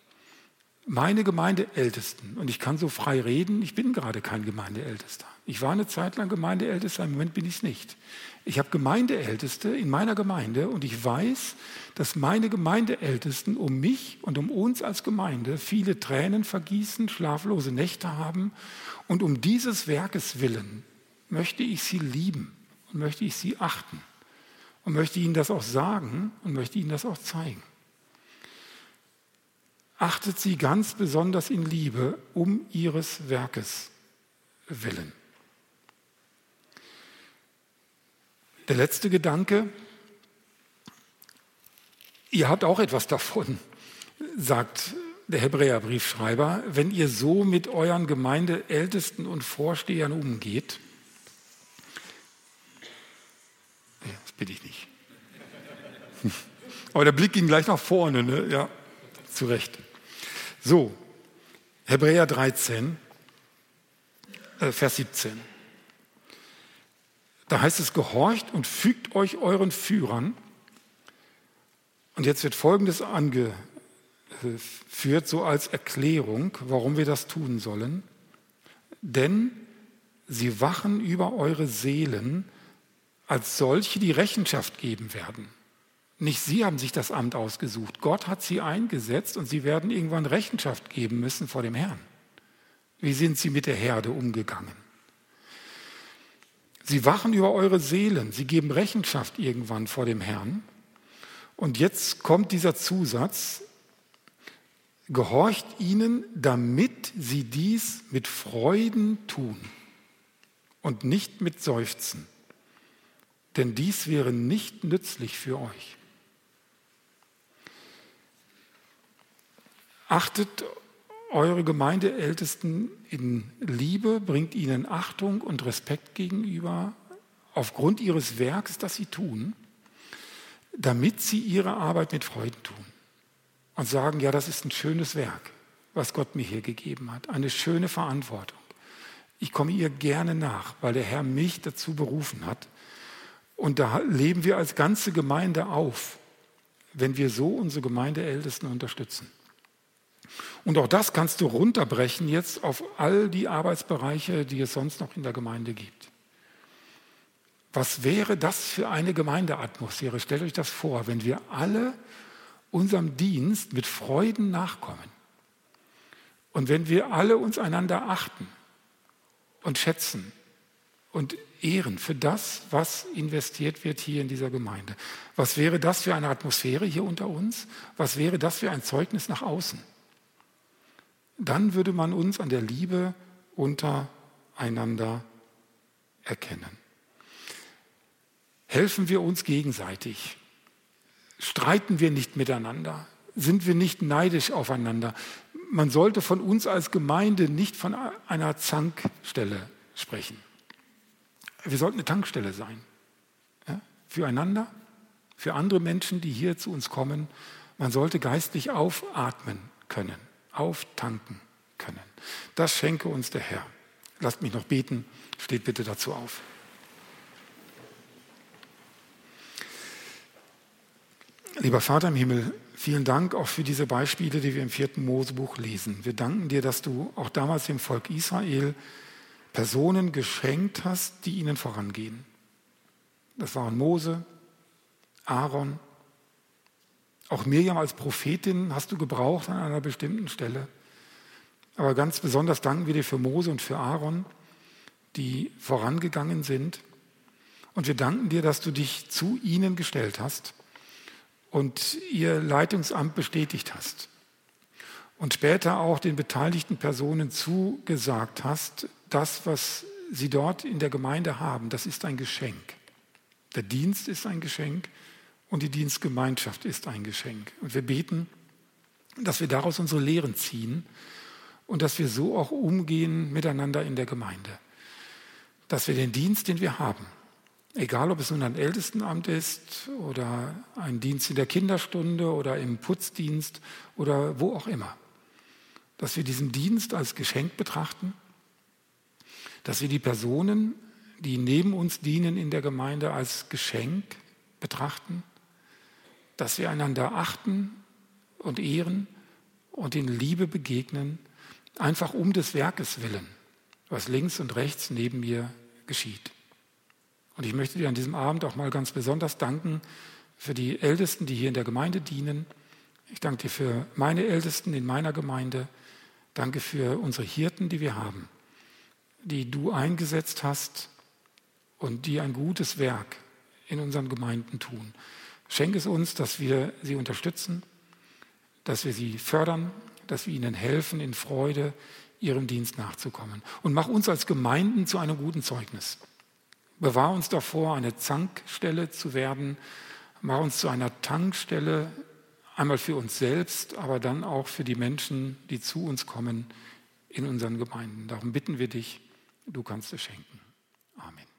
Meine Gemeindeältesten, und ich kann so frei reden, ich bin gerade kein Gemeindeältester. Ich war eine Zeit lang Gemeindeältester, im Moment bin ich es nicht. Ich habe Gemeindeälteste in meiner Gemeinde und ich weiß, dass meine Gemeindeältesten um mich und um uns als Gemeinde viele Tränen vergießen, schlaflose Nächte haben und um dieses Werkes willen möchte ich sie lieben und möchte ich sie achten und möchte ihnen das auch sagen und möchte ihnen das auch zeigen. Achtet sie ganz besonders in Liebe um ihres Werkes willen. Der letzte Gedanke, ihr habt auch etwas davon, sagt der Hebräerbriefschreiber, wenn ihr so mit euren Gemeindeältesten und Vorstehern umgeht. Das bitte ich nicht. Aber der Blick ging gleich nach vorne, ne? ja, zu Recht. So, Hebräer 13, äh, Vers 17. Da heißt es, gehorcht und fügt euch euren Führern. Und jetzt wird Folgendes angeführt, so als Erklärung, warum wir das tun sollen. Denn sie wachen über eure Seelen als solche, die Rechenschaft geben werden. Nicht sie haben sich das Amt ausgesucht. Gott hat sie eingesetzt und sie werden irgendwann Rechenschaft geben müssen vor dem Herrn. Wie sind sie mit der Herde umgegangen? Sie wachen über eure Seelen, sie geben Rechenschaft irgendwann vor dem Herrn. Und jetzt kommt dieser Zusatz, gehorcht ihnen, damit sie dies mit Freuden tun und nicht mit Seufzen, denn dies wäre nicht nützlich für euch. Achtet eure Gemeindeältesten in Liebe, bringt ihnen Achtung und Respekt gegenüber aufgrund ihres Werks, das sie tun, damit sie ihre Arbeit mit Freuden tun und sagen, ja, das ist ein schönes Werk, was Gott mir hier gegeben hat, eine schöne Verantwortung. Ich komme ihr gerne nach, weil der Herr mich dazu berufen hat. Und da leben wir als ganze Gemeinde auf, wenn wir so unsere Gemeindeältesten unterstützen. Und auch das kannst du runterbrechen jetzt auf all die Arbeitsbereiche, die es sonst noch in der Gemeinde gibt. Was wäre das für eine Gemeindeatmosphäre? Stellt euch das vor, wenn wir alle unserem Dienst mit Freuden nachkommen und wenn wir alle uns einander achten und schätzen und ehren für das, was investiert wird hier in dieser Gemeinde. Was wäre das für eine Atmosphäre hier unter uns? Was wäre das für ein Zeugnis nach außen? Dann würde man uns an der Liebe untereinander erkennen. Helfen wir uns gegenseitig. Streiten wir nicht miteinander. Sind wir nicht neidisch aufeinander. Man sollte von uns als Gemeinde nicht von einer Zankstelle sprechen. Wir sollten eine Tankstelle sein. Ja? Füreinander, für andere Menschen, die hier zu uns kommen. Man sollte geistlich aufatmen können auftanken können. Das schenke uns der Herr. Lasst mich noch beten. Steht bitte dazu auf. Lieber Vater im Himmel, vielen Dank auch für diese Beispiele, die wir im vierten Mosebuch lesen. Wir danken dir, dass du auch damals dem Volk Israel Personen geschenkt hast, die ihnen vorangehen. Das waren Mose, Aaron, auch Mirjam als Prophetin hast du gebraucht an einer bestimmten Stelle. Aber ganz besonders danken wir dir für Mose und für Aaron, die vorangegangen sind. Und wir danken dir, dass du dich zu ihnen gestellt hast und ihr Leitungsamt bestätigt hast. Und später auch den beteiligten Personen zugesagt hast, das, was sie dort in der Gemeinde haben, das ist ein Geschenk. Der Dienst ist ein Geschenk Und die Dienstgemeinschaft ist ein Geschenk. Und wir beten, dass wir daraus unsere Lehren ziehen und dass wir so auch umgehen miteinander in der Gemeinde. Dass wir den Dienst, den wir haben, egal ob es nun ein Ältestenamt ist oder ein Dienst in der Kinderstunde oder im Putzdienst oder wo auch immer, dass wir diesen Dienst als Geschenk betrachten, dass wir die Personen, die neben uns dienen in der Gemeinde, als Geschenk betrachten, dass wir einander achten und ehren und in Liebe begegnen, einfach um des Werkes willen, was links und rechts neben mir geschieht. Und ich möchte dir an diesem Abend auch mal ganz besonders danken für die Ältesten, die hier in der Gemeinde dienen. Ich danke dir für meine Ältesten in meiner Gemeinde. Danke für unsere Hirten, die wir haben, die du eingesetzt hast und die ein gutes Werk in unseren Gemeinden tun. Schenke es uns, dass wir sie unterstützen, dass wir sie fördern, dass wir ihnen helfen, in Freude ihrem Dienst nachzukommen. Und mach uns als Gemeinden zu einem guten Zeugnis. Bewahr uns davor, eine Zankstelle zu werden. Mach uns zu einer Tankstelle, einmal für uns selbst, aber dann auch für die Menschen, die zu uns kommen in unseren Gemeinden. Darum bitten wir dich, du kannst es schenken. Amen.